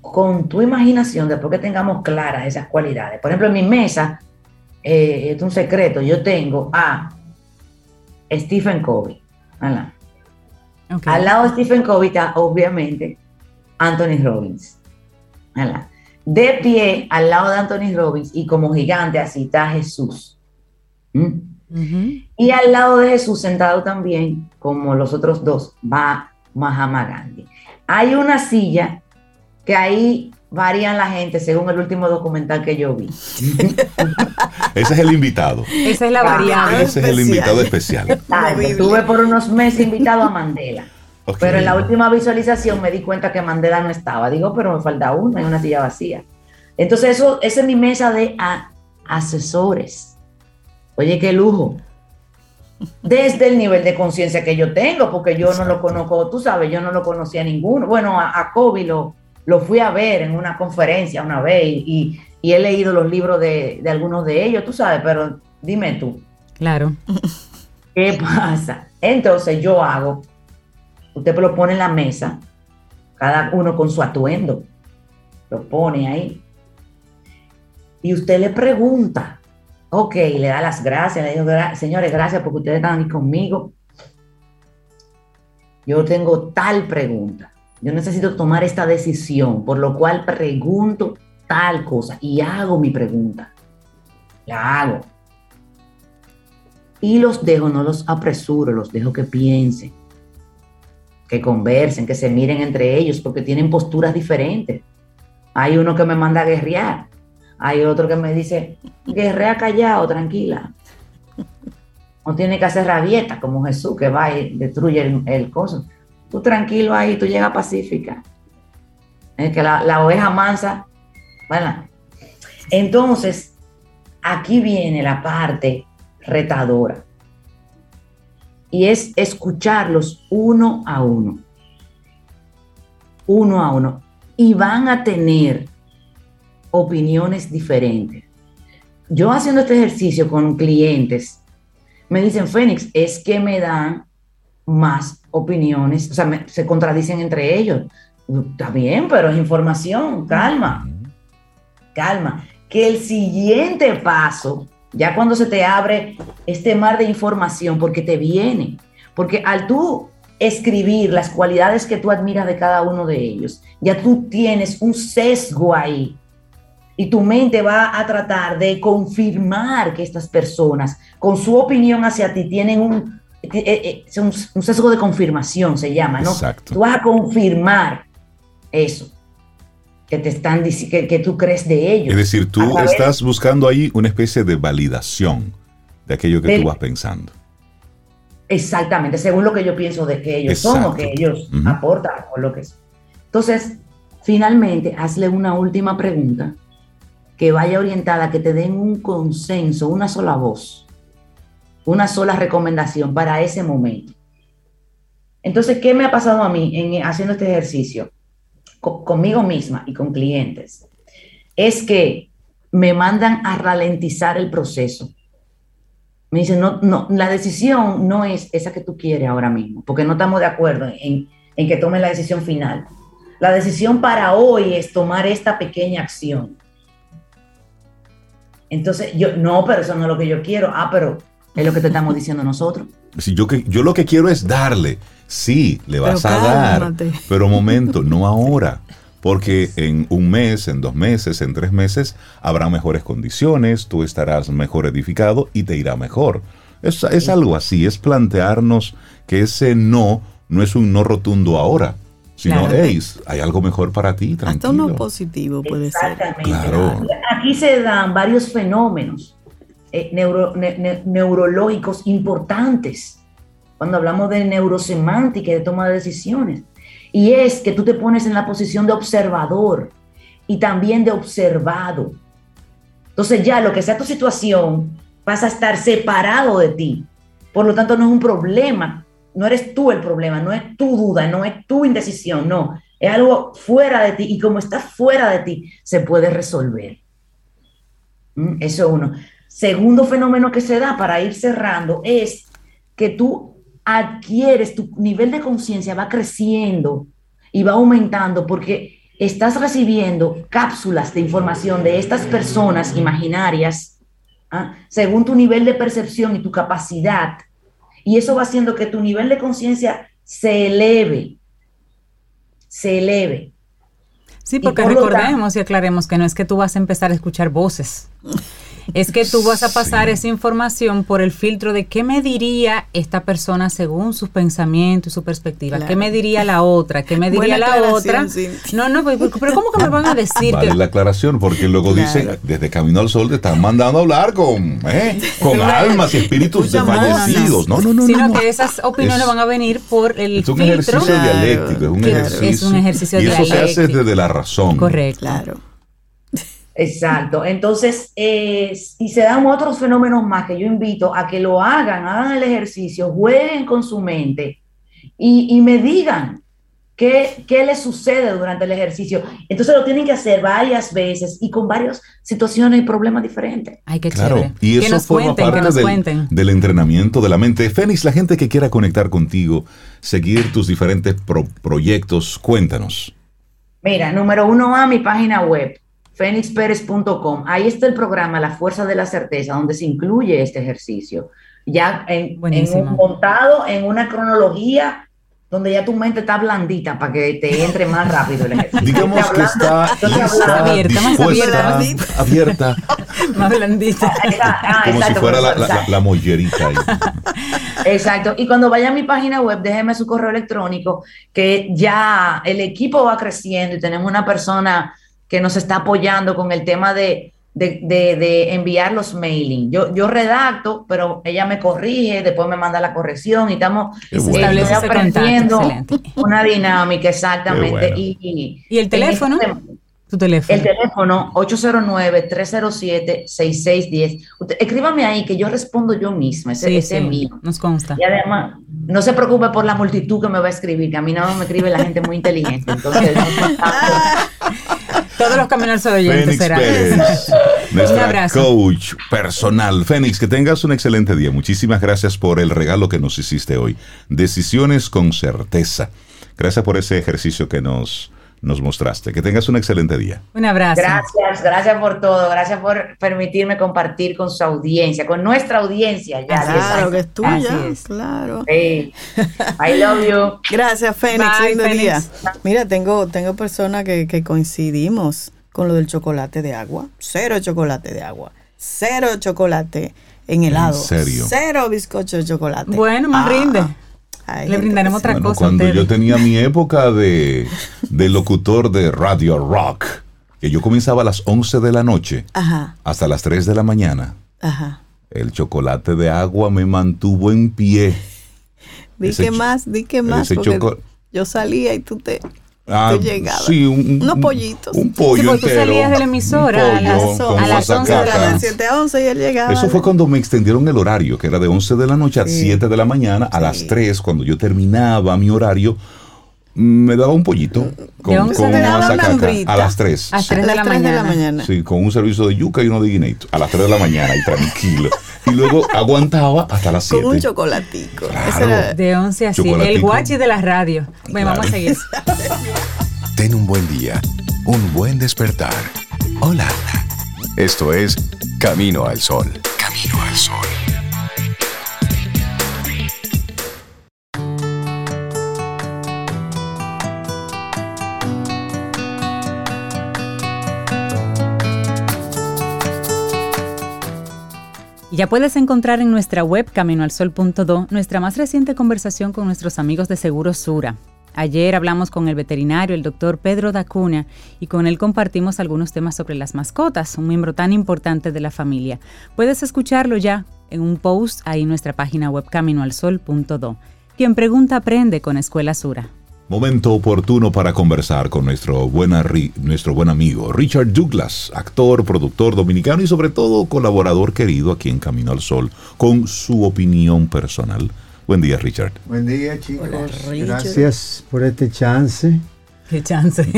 con tu imaginación, después que tengamos claras esas cualidades. Por ejemplo, en mi mesa, eh, es un secreto, yo tengo a Stephen Covey. Al lado de Stephen Covey está, obviamente, Anthony Robbins. De pie, al lado de Anthony Robbins, y como gigante, así está Jesús. Y al lado de Jesús, sentado también, como los otros dos, va Mahatma Gandhi. Hay una silla que ahí varían la gente según el último documental que yo vi. Ese es el invitado. Esa es la variable. Ese es el invitado especial. Estuve por unos meses invitado a Mandela. Pero en la última visualización me di cuenta que Mandela no estaba. Digo, pero me falta una, hay una silla vacía. Entonces, eso, esa es mi mesa de asesores. Oye, qué lujo. Desde el nivel de conciencia que yo tengo, porque yo no lo conozco, tú sabes, yo no lo conocía ninguno. Bueno, a, a Kobe lo, lo fui a ver en una conferencia una vez y, he leído los libros de, algunos de ellos, tú sabes, pero dime tú. Claro. ¿Qué pasa? Entonces yo hago, usted lo pone en la mesa, cada uno con su atuendo, lo pone ahí, y usted le pregunta, ok, le da las gracias, le digo, señores, gracias porque ustedes están aquí conmigo. Yo tengo tal pregunta yo necesito tomar esta decisión, por lo cual pregunto tal cosa y hago mi pregunta. La hago. Y los dejo, no los apresuro, los dejo que piensen, que conversen, que se miren entre ellos, porque tienen posturas diferentes. Hay uno que me manda a guerrear, hay otro que me dice, guerrea callado, tranquila. No tiene que hacer rabieta como Jesús, que va y destruye el, el coso tú tranquilo ahí, tú llegas pacífica. Es que la, oveja mansa, bueno. Entonces, aquí viene la parte retadora. Y es escucharlos uno a uno. Uno a uno. Y van a tener opiniones diferentes. Yo haciendo este ejercicio con clientes, me dicen, Fénix, es que me dan más opiniones, o sea, se contradicen entre ellos. Está bien, pero es información, calma, calma. Que el siguiente paso, ya cuando se te abre este mar de información, porque te viene, porque al tú escribir las cualidades que tú admiras de cada uno de ellos, ya tú tienes un sesgo ahí y tu mente va a tratar de confirmar que estas personas, con su opinión hacia ti, tienen un, es eh, eh, eh, un, sesgo de confirmación, se llama, ¿no? Exacto. Tú vas a confirmar eso que te están que, que tú crees de ellos. Es decir, tú estás buscando ahí una especie de validación de aquello que tú vas pensando. Exactamente, según lo que yo pienso de que ellos son o que ellos aportan o lo que es. Entonces, finalmente, hazle una última pregunta que vaya orientada a que te den un consenso, una sola voz una sola recomendación para ese momento. Entonces, ¿qué me ha pasado a mí en, haciendo este ejercicio conmigo misma y con clientes? Es que me mandan a ralentizar el proceso. Me dicen, no, no, la decisión no es esa que tú quieres ahora mismo, porque no estamos de acuerdo en, en que tomen la decisión final. La decisión para hoy es tomar esta pequeña acción. Entonces, yo, no, pero eso no es lo que yo quiero. Ah, pero es lo que te estamos diciendo nosotros. Si yo, que, yo lo que quiero es darle. Sí, le vas a dar. Pero momento, no ahora. Porque en un mes, en dos meses, en tres meses, habrá mejores condiciones, tú estarás mejor edificado y te irá mejor. Es, es algo así, es plantearnos que ese no no es un no rotundo ahora, sino, hey, hay algo mejor para ti, tranquilo. Hasta uno positivo puede ser. Claro. Aquí se dan varios fenómenos eh, neurológicos importantes cuando hablamos de neurosemántica y de toma de decisiones. Y es que tú te pones en la posición de observador y también de observado. Entonces ya lo que sea tu situación vas a estar separado de ti. Por lo tanto, no es un problema. No eres tú el problema, no es tu duda, no es tu indecisión, no. Es algo fuera de ti y como está fuera de ti, se puede resolver. ¿Mm? Eso es uno. Segundo fenómeno que se da para ir cerrando es que tú adquieres, tu nivel de conciencia va creciendo y va aumentando porque estás recibiendo cápsulas de información de estas personas imaginarias ¿ah? según tu nivel de percepción y tu capacidad. Y eso va haciendo que tu nivel de conciencia se eleve, se eleve. Sí, porque recordemos y aclaremos que no es que tú vas a empezar a escuchar voces es que tú vas a pasar esa información por el filtro de qué me diría esta persona según sus pensamientos y su perspectiva, qué me diría la otra, qué me diría la otra. No, no, pero, ¿cómo que me van a decir? Vale la aclaración, porque luego dicen, desde Camino al Sol te están mandando a hablar con, ¿eh? con almas y espíritus de fallecidos. No, no, no. Sino que esas opiniones van a venir por el es un ejercicio dialéctico, es un ejercicio. Es un ejercicio y eso se hace desde la razón. Correcto. Claro. Exacto. Entonces, y se dan otros fenómenos más que yo invito a que lo hagan, hagan el ejercicio, jueguen con su mente y, me digan qué, qué les sucede durante el ejercicio. Entonces lo tienen que hacer varias veces y con varias situaciones y problemas diferentes. Ay, qué claro. Y eso forma parte del, del, entrenamiento de la mente. Fénix, la gente que quiera conectar contigo, seguir tus diferentes proyectos, cuéntanos. Mira, número uno a mi página web, fenixperez.com. Ahí está el programa La Fuerza de la Certeza, donde se incluye este ejercicio. Ya en, un montado en una cronología donde ya tu mente está blandita para que te entre más rápido el ejercicio. Digamos que está, abierta, más abierta, abierta. más blandita. Ah, Como si fuera la, la, mollerita. Exacto. Y cuando vaya a mi página web, déjeme su correo electrónico, que ya el equipo va creciendo y tenemos una persona que nos está apoyando con el tema de, de, enviar los mailing. Yo, yo redacto, pero ella me corrige, después me manda la corrección y estamos eh, aprendiendo una dinámica exactamente. Y, el teléfono? Este tu teléfono. El teléfono 809-307-6610. Escríbame ahí que yo respondo yo misma, ese, es mío. Nos consta. Y además, no se preocupe por la multitud que me va a escribir, que a mí no me escribe la gente muy inteligente. Entonces, Todos los caminos oyentes serán. nuestra coach personal. Fénix, que tengas un excelente día. Muchísimas gracias por el regalo que nos hiciste hoy. Decisiones con certeza. Gracias por ese ejercicio que nos nos mostraste. Que tengas un excelente día. Un abrazo. Gracias, gracias por todo. Gracias por permitirme compartir con su audiencia, con nuestra audiencia. Ya, claro, que es tuya. Claro. I love you. Gracias, Fénix. Lindo día. Mira, tengo, tengo personas que, que coincidimos con lo del chocolate de agua. Cero chocolate de agua. Cero chocolate en helado. ¿En serio? Cero bizcocho de chocolate. Bueno, más ah. rinde. Le brindaremos otra cosa. Cuando yo tenía mi época de, locutor de Radio Rock, que yo comenzaba a las 11 de la noche hasta las 3 de la mañana, el chocolate de agua me mantuvo en pie. Di que más, di que más. Yo salía y tú te... Ah, sí, un, unos pollitos. Un pollo sí, tú salías de la emisora a las, a las 11 de la noche. 7 a 11 y él llegaba. Eso fue cuando me extendieron el horario, que era de 11 de la noche a 7 de la mañana. A las 3, cuando yo terminaba mi horario, me daba un pollito con, con una mazacaca a las 3. A las 3 de, la, mañana. Sí, con un servicio de yuca y uno de guineito. A las 3 de la mañana y tranquilo. y luego aguantaba hasta las 7. Con un chocolatico. De 11 a 7. El guachi de la radio. Bueno, vamos a seguir. Ten un buen día, un buen despertar. Hola. Esto es Camino al Sol. Camino al Sol. Ya puedes encontrar en nuestra web caminoalsol.do nuestra más reciente conversación con nuestros amigos de Seguro Sura. Ayer hablamos con el veterinario, el doctor Pedro Dacuna, y con él compartimos algunos temas sobre las mascotas, un miembro tan importante de la familia. Puedes escucharlo ya en un post ahí en nuestra página web caminoalsol.do. Quien pregunta aprende con Escuela Sura. Momento oportuno para conversar con nuestro, buena, nuestro buen amigo Richard Douglas, actor, productor dominicano y sobre todo colaborador querido aquí en Camino al Sol, con su opinión personal. Buen día, Richard. Buen día, chicos. Gracias por este chance. ¿Qué chance?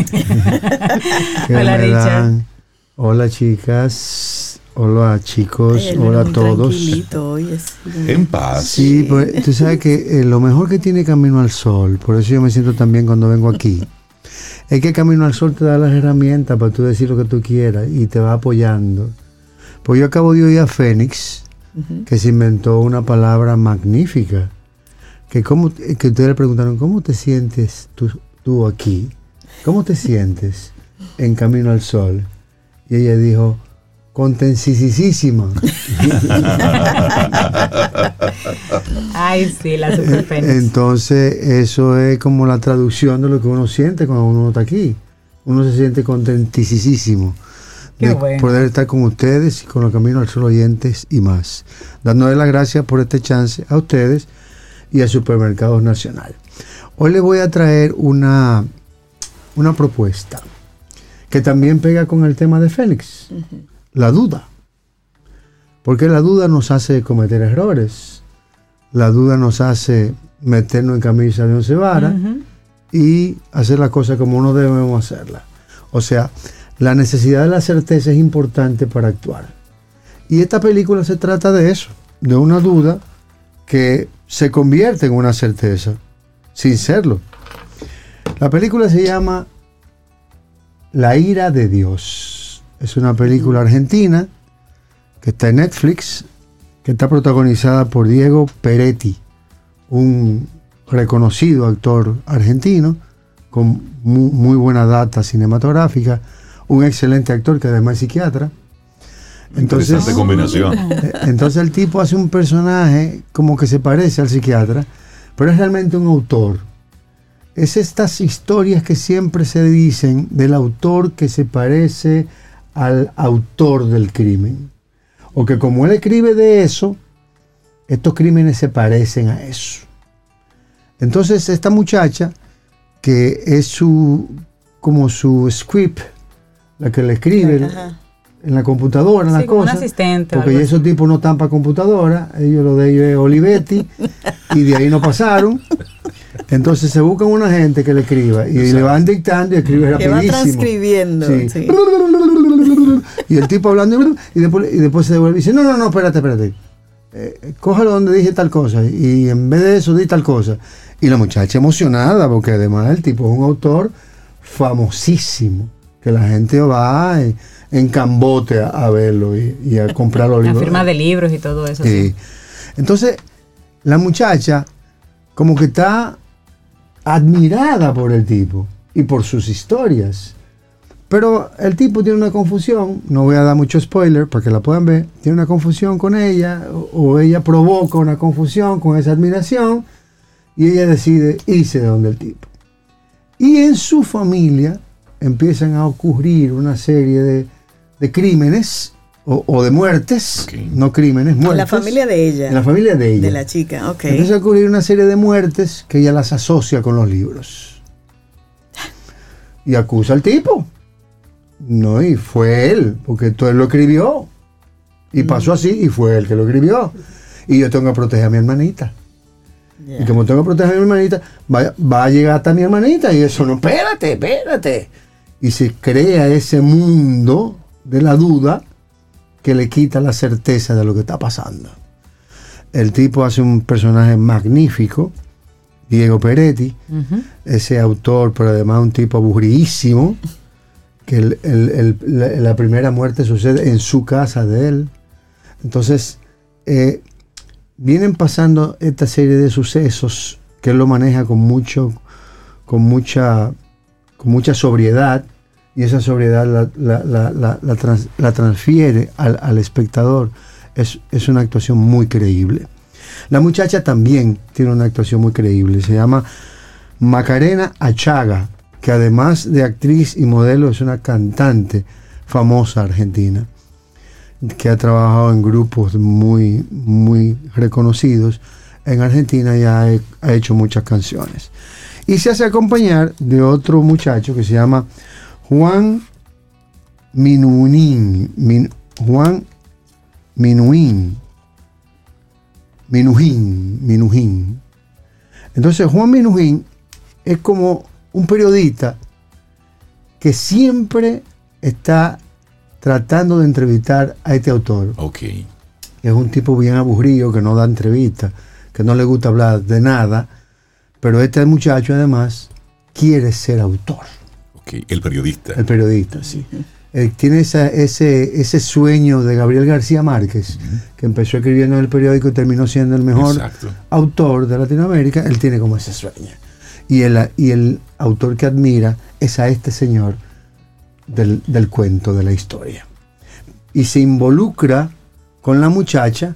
Hola, Richard. Hola, chicas. Hola chicos, hola a todos. en paz. Sí, pues tú sabes que eh, lo mejor que tiene Camino al Sol, por eso yo me siento tan bien cuando vengo aquí, es que Camino al Sol te da las herramientas para tú decir lo que tú quieras y te va apoyando. Pues yo acabo de oír a Fénix, que se inventó una palabra magnífica, que, como, que ustedes le preguntaron, ¿cómo te sientes tú, tú aquí? ¿Cómo te sientes en Camino al Sol? Y ella dijo, contencisísima. Ay, sí, la super Entonces, eso es como la traducción de lo que uno siente cuando uno está aquí. Uno se siente contentisísimo de poder estar con ustedes y con los Caminos al Sol oyentes y más. Dándole las gracias por este chance a ustedes y al Supermercado Nacional. Hoy les voy a traer una, una propuesta que también pega con el tema de Fénix la duda. Porque la duda nos hace cometer errores. La duda nos hace meternos en camisa de once varas y hacer las cosas como no debemos hacerlas. O sea, la necesidad de la certeza es importante para actuar. Y esta película se trata de eso, de una duda que se convierte en una certeza, sin serlo. La película se llama La ira de Dios. Es una película argentina que está en Netflix, que está protagonizada por Diego Peretti, un reconocido actor argentino con muy, buena data cinematográfica, un excelente actor que además es psiquiatra. Entonces, combinación. Eh, entonces el tipo hace un personaje como que se parece al psiquiatra, pero es realmente un autor. Es estas historias que siempre se dicen del autor que se parece al autor del crimen. O que como él escribe de eso, estos crímenes se parecen a eso. Entonces esta muchacha, que es su, como su script, la que le escribe en la computadora, en la cosa. asistente. Porque esos tipos no están para computadora, ellos lo de ellos es Olivetti, y de ahí no pasaron. Entonces se buscan una gente que le escriba y le van dictando y escribe rapidísimo. Que va transcribiendo. Sí. Y el tipo hablando y después, y después se devuelve y dice, no, no, no, espérate, espérate. Eh, cójalo donde dije tal cosa y en vez de eso di tal cosa. Y la muchacha emocionada porque además el tipo es un autor famosísimo, que la gente va en, Cambote a, verlo y, a comprar los libros. La firma de libros y todo eso. Sí. Entonces, la muchacha como que está admirada por el tipo y por sus historias. Pero el tipo tiene una confusión, no voy a dar mucho spoiler para que la puedan ver, tiene una confusión con ella o, ella provoca una confusión con esa admiración y ella decide irse de donde el tipo. Y en su familia empiezan a ocurrir una serie de, crímenes o, de muertes, no crímenes, muertes. En la familia de ella. En la familia de ella. De la chica, ok. Empieza a ocurrir una serie de muertes que ella las asocia con los libros. Y acusa al tipo. No, y fue él, porque todo él lo escribió. Y pasó así, y fue él que lo escribió. Y yo tengo que proteger a mi hermanita. Y como tengo que proteger a mi hermanita, va, va, a llegar hasta mi hermanita. Y eso no, espérate, espérate. Y se crea ese mundo de la duda que le quita la certeza de lo que está pasando. El tipo hace un personaje magnífico, Diego Peretti, ese autor, pero además un tipo aburridísimo que la, primera muerte sucede en su casa de él. Entonces, eh, vienen pasando esta serie de sucesos que él lo maneja con mucho, con mucha, con mucha sobriedad, y esa sobriedad la, transfiere al, espectador. Es, es, una actuación muy creíble. La muchacha también tiene una actuación muy creíble. Se llama Macarena Achaga que además de actriz y modelo es una cantante famosa argentina, que ha trabajado en grupos muy, muy reconocidos en Argentina y ha, hecho muchas canciones. Y se hace acompañar de otro muchacho que se llama Juan Minuín. Juan Minuín. Minujín. Minujín. Entonces Juan Minujín es como un periodista que siempre está tratando de entrevistar a este autor. Ok. Es un tipo bien aburrido, que no da entrevistas, que no le gusta hablar de nada, pero este muchacho además quiere ser autor. Ok, el periodista. El periodista, sí. tiene ese, ese sueño de Gabriel García Márquez, que empezó escribiendo en el periódico y terminó siendo el mejor autor de Latinoamérica. Él tiene como ese sueño y el, y el autor que admira es a este señor del, cuento, de la historia. y se involucra con la muchacha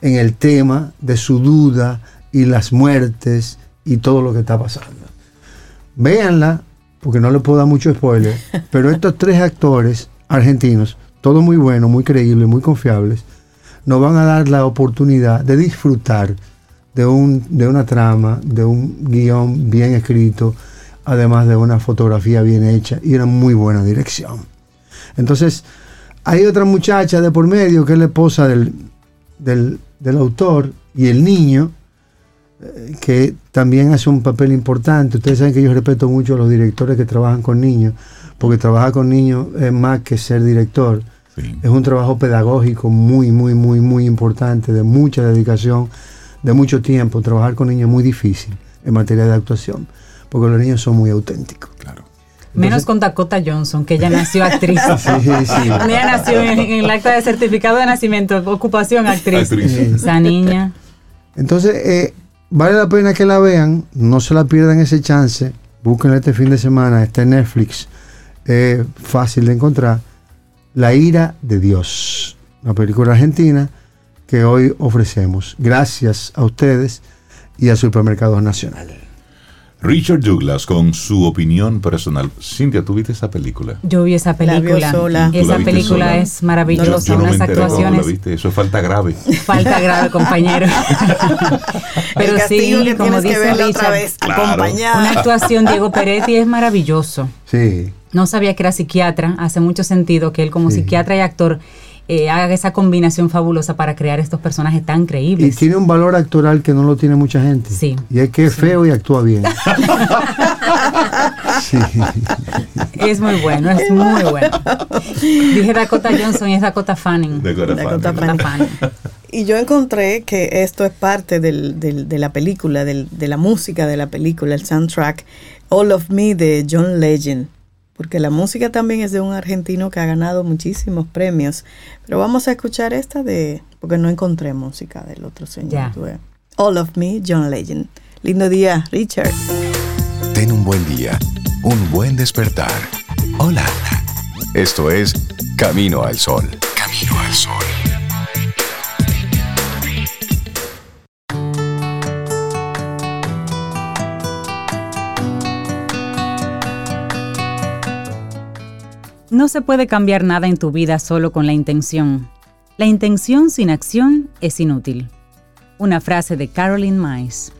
en el tema de su duda y las muertes y todo lo que está pasando. Véanla, porque no le puedo dar mucho spoiler, pero estos tres actores argentinos, todos muy buenos, muy creíbles, muy confiables, nos van a dar la oportunidad de disfrutar de, un, de una trama, de un guion bien escrito, además de una fotografía bien hecha y una muy buena dirección. Entonces, hay otra muchacha de por medio que es la esposa del, del, autor y el niño, eh, que también hace un papel importante. Ustedes saben que yo respeto mucho a los directores que trabajan con niños, porque trabajar con niños es más que ser director. Es un trabajo pedagógico muy, muy, muy, muy importante, de mucha dedicación, de mucho tiempo. Trabajar con niños es muy difícil en materia de actuación, porque los niños son muy auténticos. Claro. Menos con Dakota Johnson, que ella nació actriz. sí, sí. Ella nació en, el acta de certificado de nacimiento, ocupación actriz. Esa niña. Entonces, eh, vale la pena que la vean, no se la pierdan ese chance, búsquenla este fin de semana, está en Netflix, es fácil de encontrar. La ira de Dios, una película argentina que hoy ofrecemos. Gracias a ustedes y a Supermercados Nacional. Richard Douglas con su opinión personal. Cintia, ¿tú viste esa película? Yo vi esa película. Sola. Esa película es maravillosa, no, unas actuaciones. viste. Eso es falta grave. Falta grave, compañero. Pero sí, como dice Richard, vez, una actuación Diego Peretti es maravilloso. Sí. No sabía que era psiquiatra, hace mucho sentido que él como psiquiatra y actor eh, haga esa combinación fabulosa para crear estos personajes tan creíbles. Y tiene un valor actoral que no lo tiene mucha gente. Sí. Y es que es feo y actúa bien. sí. Es muy bueno, es muy bueno. Dije Dakota Johnson y es Dakota Fanning. Dakota, Fanning. Y yo encontré que esto es parte del, del, de la película, del, de la música de la película, el soundtrack All of Me de John Legend porque la música también es de un argentino que ha ganado muchísimos premios. Pero vamos a escuchar esta de, porque no encontré música del otro señor. All of Me, John Legend. Lindo día, Richard. Ten un buen día, un buen despertar. Hola. Esto es Camino al Sol. Camino al Sol. No se puede cambiar nada en tu vida solo con la intención. La intención sin acción es inútil. Una frase de Caroline Mice.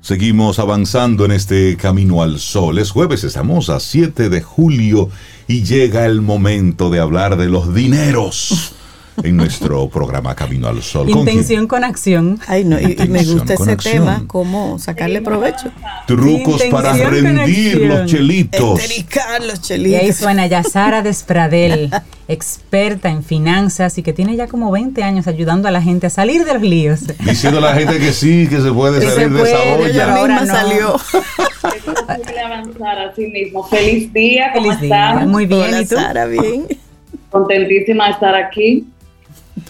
Seguimos avanzando en este camino al sol. Es jueves, estamos a 7 de julio y llega el momento de hablar de los dineros en nuestro programa Camino al Sol. Intención con, acción. Ay, no, y, me gusta ese tema, cómo sacarle provecho. Trucos para rendir los chelitos. los chelitos. Y ahí suena ya Sara Despradel, experta en finanzas y que tiene ya como 20 años ayudando a la gente a salir de los líos. Diciendo a la gente que sí, que se puede salir de esa olla. Ella misma no. salió. avanzar así mismo. Feliz día, ¿cómo Feliz Día. Muy bien, ¿y tú? Sara, bien. Contentísima de estar aquí.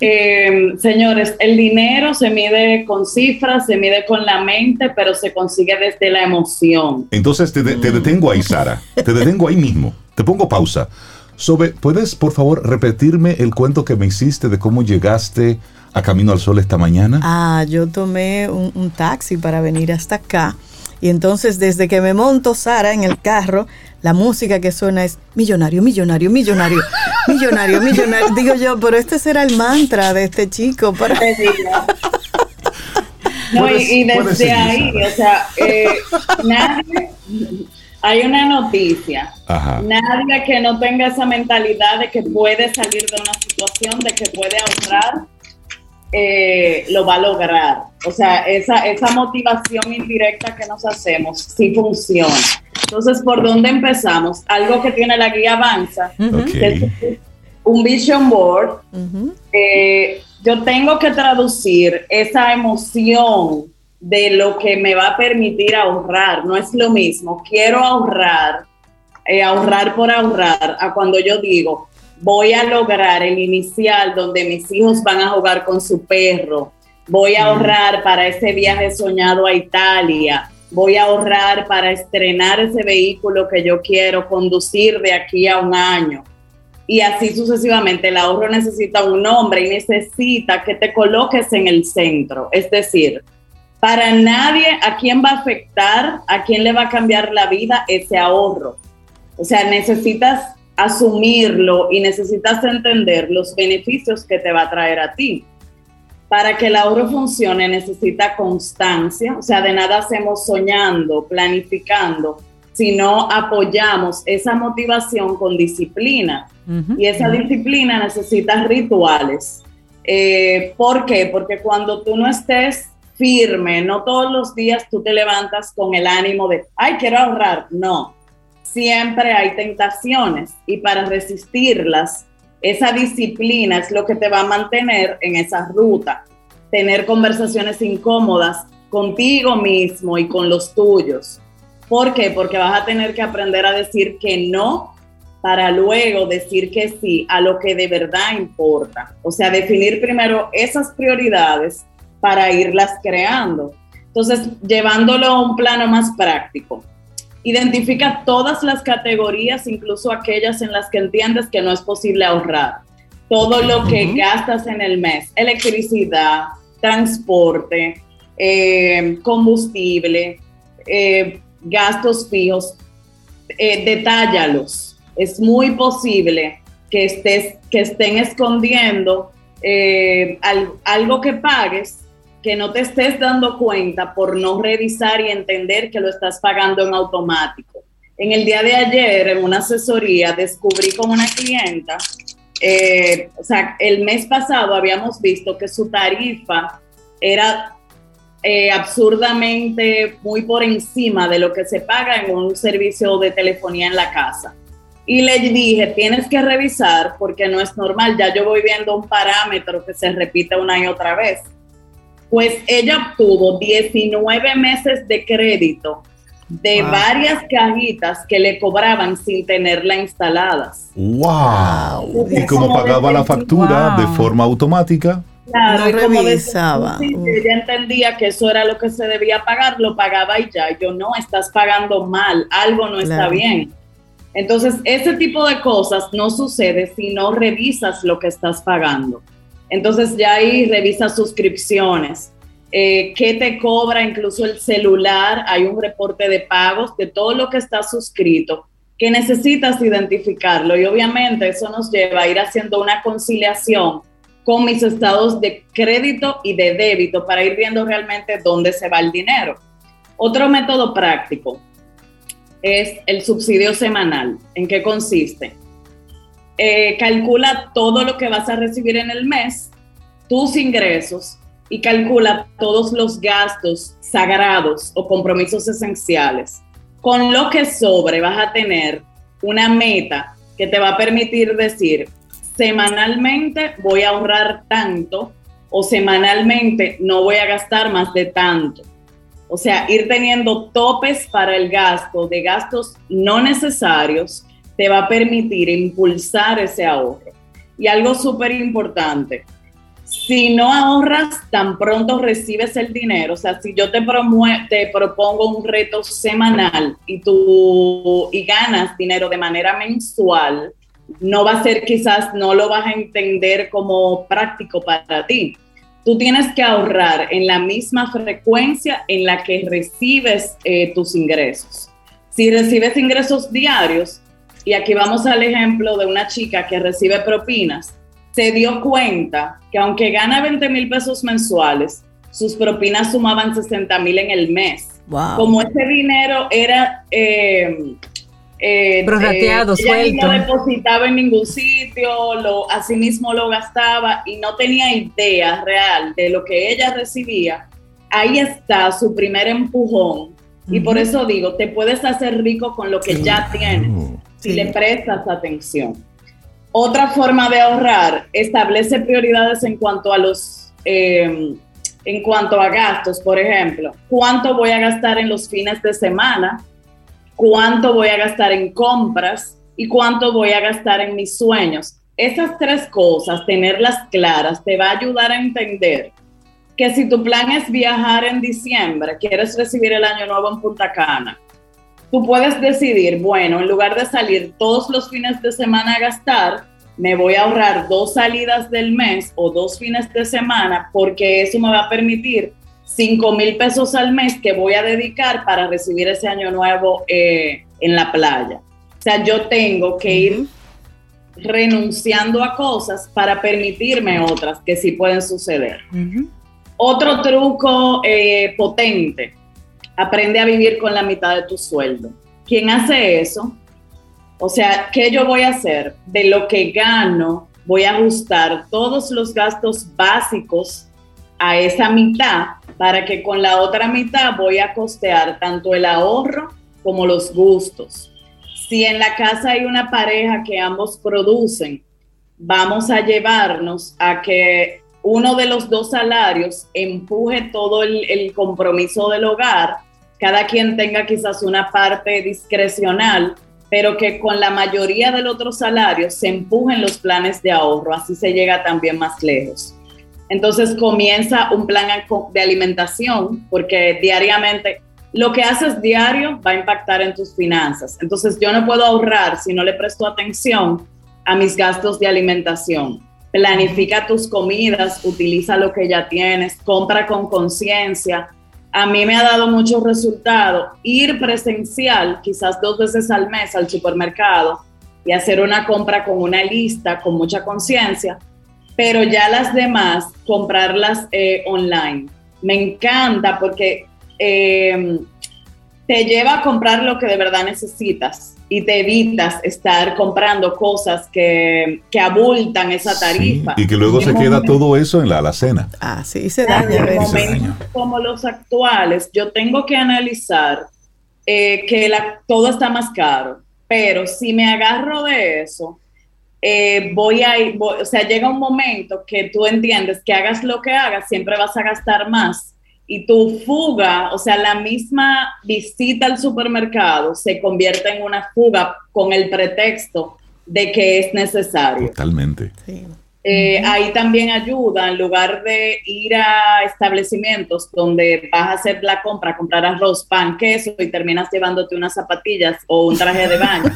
Eh, señores, el dinero se mide con cifras, se mide con la mente, pero se consigue desde la emoción. Entonces te, detengo ahí, Sara. Te detengo ahí mismo. Te pongo pausa. Sobe, ¿puedes por favor repetirme el cuento que me hiciste de cómo llegaste a Camino al Sol esta mañana? Ah, yo tomé un taxi para venir hasta acá. Y entonces desde que me monto Sara en el carro, la música que suena es millonario, millonario, millonario, millonario, millonario. Digo yo, pero este será el mantra de este chico para... No, y, desde ahí, o sea, eh, nadie, hay una noticia, nadie que no tenga esa mentalidad de que puede salir de una situación, de que puede ahorrar, eh, lo va a lograr. O sea, esa, esa motivación indirecta que nos hacemos sí funciona. Entonces, ¿por dónde empezamos? Algo que tiene la guía Avanza, un vision board. yo tengo que traducir esa emoción de lo que me va a permitir ahorrar. No es lo mismo, quiero ahorrar, eh, ahorrar por ahorrar, a cuando yo digo, voy a lograr el inicial donde mis hijos van a jugar con su perro, voy a ahorrar para ese viaje soñado a Italia, voy a ahorrar para estrenar ese vehículo que yo quiero conducir de aquí a un año. y así sucesivamente. El ahorro necesita un nombre y necesita que te coloques en el centro. Es decir, para nadie a quién va a afectar, a quién le va a cambiar la vida ese ahorro. O sea, necesitas asumirlo y necesitas entender los beneficios que te va a traer a ti. Para que el ahorro funcione necesita constancia, o sea, de nada hacemos soñando, planificando, sino apoyamos esa motivación con disciplina. Y esa disciplina necesita rituales. Eh, ¿Por qué? Porque cuando tú no estés firme, no todos los días tú te levantas con el ánimo de, ay, quiero ahorrar. No, siempre hay tentaciones y para resistirlas, esa disciplina es lo que te va a mantener en esa ruta. Tener conversaciones incómodas contigo mismo y con los tuyos. ¿Por qué? Porque vas a tener que aprender a decir que no para luego decir que sí a lo que de verdad importa. O sea, definir primero esas prioridades para irlas creando. Entonces, llevándolo a un plano más práctico, identifica todas las categorías, incluso aquellas en las que entiendes que no es posible ahorrar. Todo lo que gastas en el mes, electricidad, transporte, eh, combustible, eh, gastos fijos, eh, detállalos. Es muy posible que, estés, que estén escondiendo algo que pagues que no te estés dando cuenta por no revisar y entender que lo estás pagando en automático. En el día de ayer, en una asesoría, descubrí con una clienta, eh, o sea, el mes pasado habíamos visto que su tarifa era eh, absurdamente muy por encima de lo que se paga en un servicio de telefonía en la casa. Y le dije, tienes que revisar porque no es normal, ya yo voy viendo un parámetro que se repite una y otra vez pues ella obtuvo 19 meses de crédito de varias cajitas que le cobraban sin tenerla instaladas. ¡Wow! y como pagaba la factura de forma automática. Claro, no revisaba. ella entendía que eso era lo que se debía pagar, lo pagaba y ya. Yo no, estás pagando mal, algo no está bien. Entonces, ese tipo de cosas no sucede si no revisas lo que estás pagando. Entonces ya ahí revisa suscripciones, eh, qué te cobra incluso el celular, hay un reporte de pagos de todo lo que está suscrito, que necesitas identificarlo y obviamente eso nos lleva a ir haciendo una conciliación con mis estados de crédito y de débito para ir viendo realmente dónde se va el dinero. Otro método práctico es el subsidio semanal. ¿En qué consiste? Eh, calcula todo lo que vas a recibir en el mes, tus ingresos y calcula todos los gastos sagrados o compromisos esenciales. Con lo que sobre vas a tener una meta que te va a permitir decir, semanalmente voy a ahorrar tanto o semanalmente no voy a gastar más de tanto. O sea, ir teniendo topes para el gasto de gastos no necesarios te va a permitir impulsar ese ahorro. Y algo súper importante, si no ahorras, tan pronto recibes el dinero. O sea, si yo te, propongo un reto semanal y tú y ganas dinero de manera mensual, no va a ser quizás, no lo vas a entender como práctico para ti. Tú tienes que ahorrar en la misma frecuencia en la que recibes eh, tus ingresos. Si recibes ingresos diarios, y aquí vamos al ejemplo de una chica que recibe propinas, se dio cuenta que aunque gana 20 mil pesos mensuales, sus propinas sumaban 60 mil en el mes. Como ese dinero era... Eh, eh, Prorrateado, eh, suelto. no depositaba en ningún sitio, lo, mismo lo gastaba y no tenía idea real de lo que ella recibía. Ahí está su primer empujón. Y por eso digo, te puedes hacer rico con lo que ya tienes si le prestas atención. Otra forma de ahorrar, establece prioridades en cuanto a los, em, en cuanto a gastos, por ejemplo, cuánto voy a gastar en los fines de semana, cuánto voy a gastar en compras y cuánto voy a gastar en mis sueños. Esas tres cosas, tenerlas claras, te va a ayudar a entender que si tu plan es viajar en diciembre, quieres recibir el año nuevo en Punta Cana, tú puedes decidir, bueno, en lugar de salir todos los fines de semana a gastar, me voy a ahorrar dos salidas del mes o dos fines de semana porque eso me va a permitir 5 mil pesos al mes que voy a dedicar para recibir ese año nuevo eh, en la playa. O sea, yo tengo que ir renunciando a cosas para permitirme otras que sí pueden suceder. Otro truco eh, potente, aprende a vivir con la mitad de tu sueldo. ¿Quién hace eso? O sea, ¿qué yo voy a hacer? De lo que gano, voy a ajustar todos los gastos básicos a esa mitad para que con la otra mitad voy a costear tanto el ahorro como los gustos. Si en la casa hay una pareja que ambos producen, vamos a llevarnos a que uno de los dos salarios empuje todo el, compromiso del hogar, cada quien tenga quizás una parte discrecional, pero que con la mayoría del otro salario se empujen los planes de ahorro, así se llega también más lejos. Entonces comienza un plan de alimentación, porque diariamente lo que haces diario va a impactar en tus finanzas. Entonces yo no puedo ahorrar si no le presto atención a mis gastos de alimentación. Planifica tus comidas, utiliza lo que ya tienes, compra con conciencia. A mí me ha dado mucho resultado ir presencial, quizás dos veces al mes al supermercado y hacer una compra con una lista, con mucha conciencia, pero ya las demás comprarlas eh, online. Me encanta porque eh, te lleva a comprar lo que de verdad necesitas y te evitas estar comprando cosas que, que abultan esa tarifa. y que luego se queda todo eso en la alacena. Ah, sí, se daña. En momentos como los actuales, yo tengo que analizar eh, que la, todo está más caro, pero si me agarro de eso, eh, voy a ir, o sea, llega un momento que tú entiendes que hagas lo que hagas, siempre vas a gastar más y tu fuga, o sea, la misma visita al supermercado se convierte en una fuga con el pretexto de que es necesario. Totalmente. Eh, ahí también ayuda, en lugar de ir a establecimientos donde vas a hacer la compra, comprar arroz, pan, queso y terminas llevándote unas zapatillas o un traje de baño.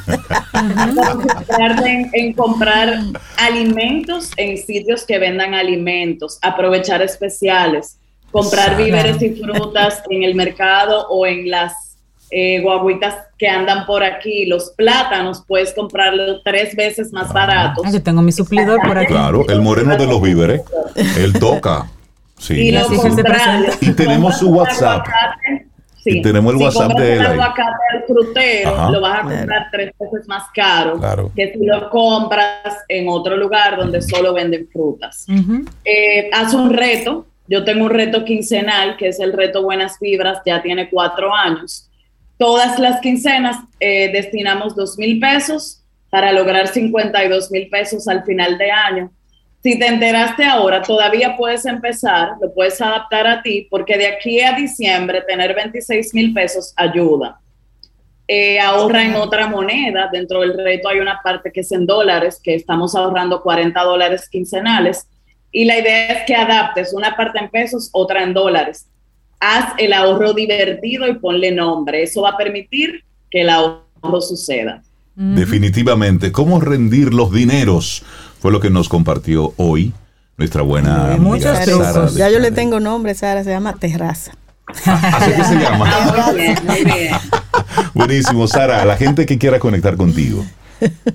en, en comprar alimentos en sitios que vendan alimentos, aprovechar especiales comprar víveres y frutas en el mercado o en las eh, guaguitas que andan por aquí, los plátanos, puedes comprarlos tres veces más baratos. yo tengo mi suplidor por aquí. Claro, el moreno de los víveres, él toca. Sí. Y, lo y tenemos su WhatsApp. Sí. Y tenemos el WhatsApp de él. el aguacate del frutero, lo vas a comprar tres veces más caro que si lo compras en otro lugar donde solo venden frutas. Eh, haz un reto, yo tengo un reto quincenal, que es el reto Buenas Fibras, ya tiene cuatro años. Todas las quincenas eh, destinamos dos mil pesos para lograr 52 mil pesos al final de año. Si te enteraste ahora, todavía puedes empezar, lo puedes adaptar a ti, porque de aquí a diciembre tener 26 mil pesos ayuda. Eh, ahorra en otra moneda. Dentro del reto hay una parte que es en dólares, que estamos ahorrando 40 dólares quincenales. Y la idea es que adaptes una parte en pesos, otra en dólares. Haz el ahorro divertido y ponle nombre. Eso va a permitir que el ahorro suceda. Definitivamente, ¿cómo rendir los dineros? Fue lo que nos compartió hoy nuestra buena amiga Sara. Ya yo le tengo nombre, Sara, se llama Terraza. Así que se llama. muy bien. Buenísimo, Sara. La gente que quiera conectar contigo.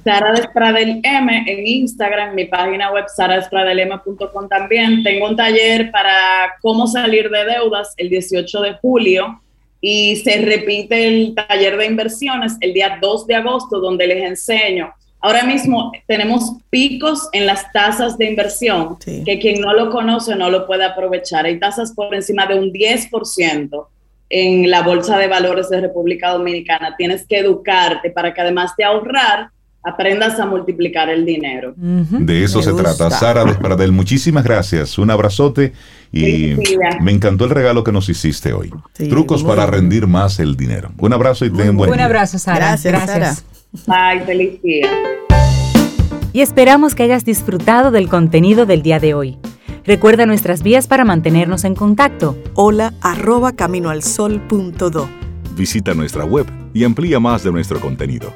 Sara Despradel M en Instagram, mi página web saradespradelm.com también. Tengo un taller para cómo salir de deudas el 18 de julio y se repite el taller de inversiones el día 2 de agosto donde les enseño. Ahora mismo tenemos picos en las tasas de inversión que quien no lo conoce no lo puede aprovechar. Hay tasas por encima de un 10% en la Bolsa de Valores de República Dominicana. Tienes que educarte para que además de ahorrar, aprendas a multiplicar el dinero. De eso se trata. Sara Despradel, muchísimas gracias. Un abrazote y me encantó el regalo que nos hiciste hoy. Trucos para rendir más el dinero. Un abrazo y ten buen Un abrazo, Sara. Gracias. Bye, feliz día. Y esperamos que hayas disfrutado del contenido del día de hoy. Recuerda nuestras vías para mantenernos en contacto. Hola arroba caminoalsol.do. Visita nuestra web y amplía más de nuestro contenido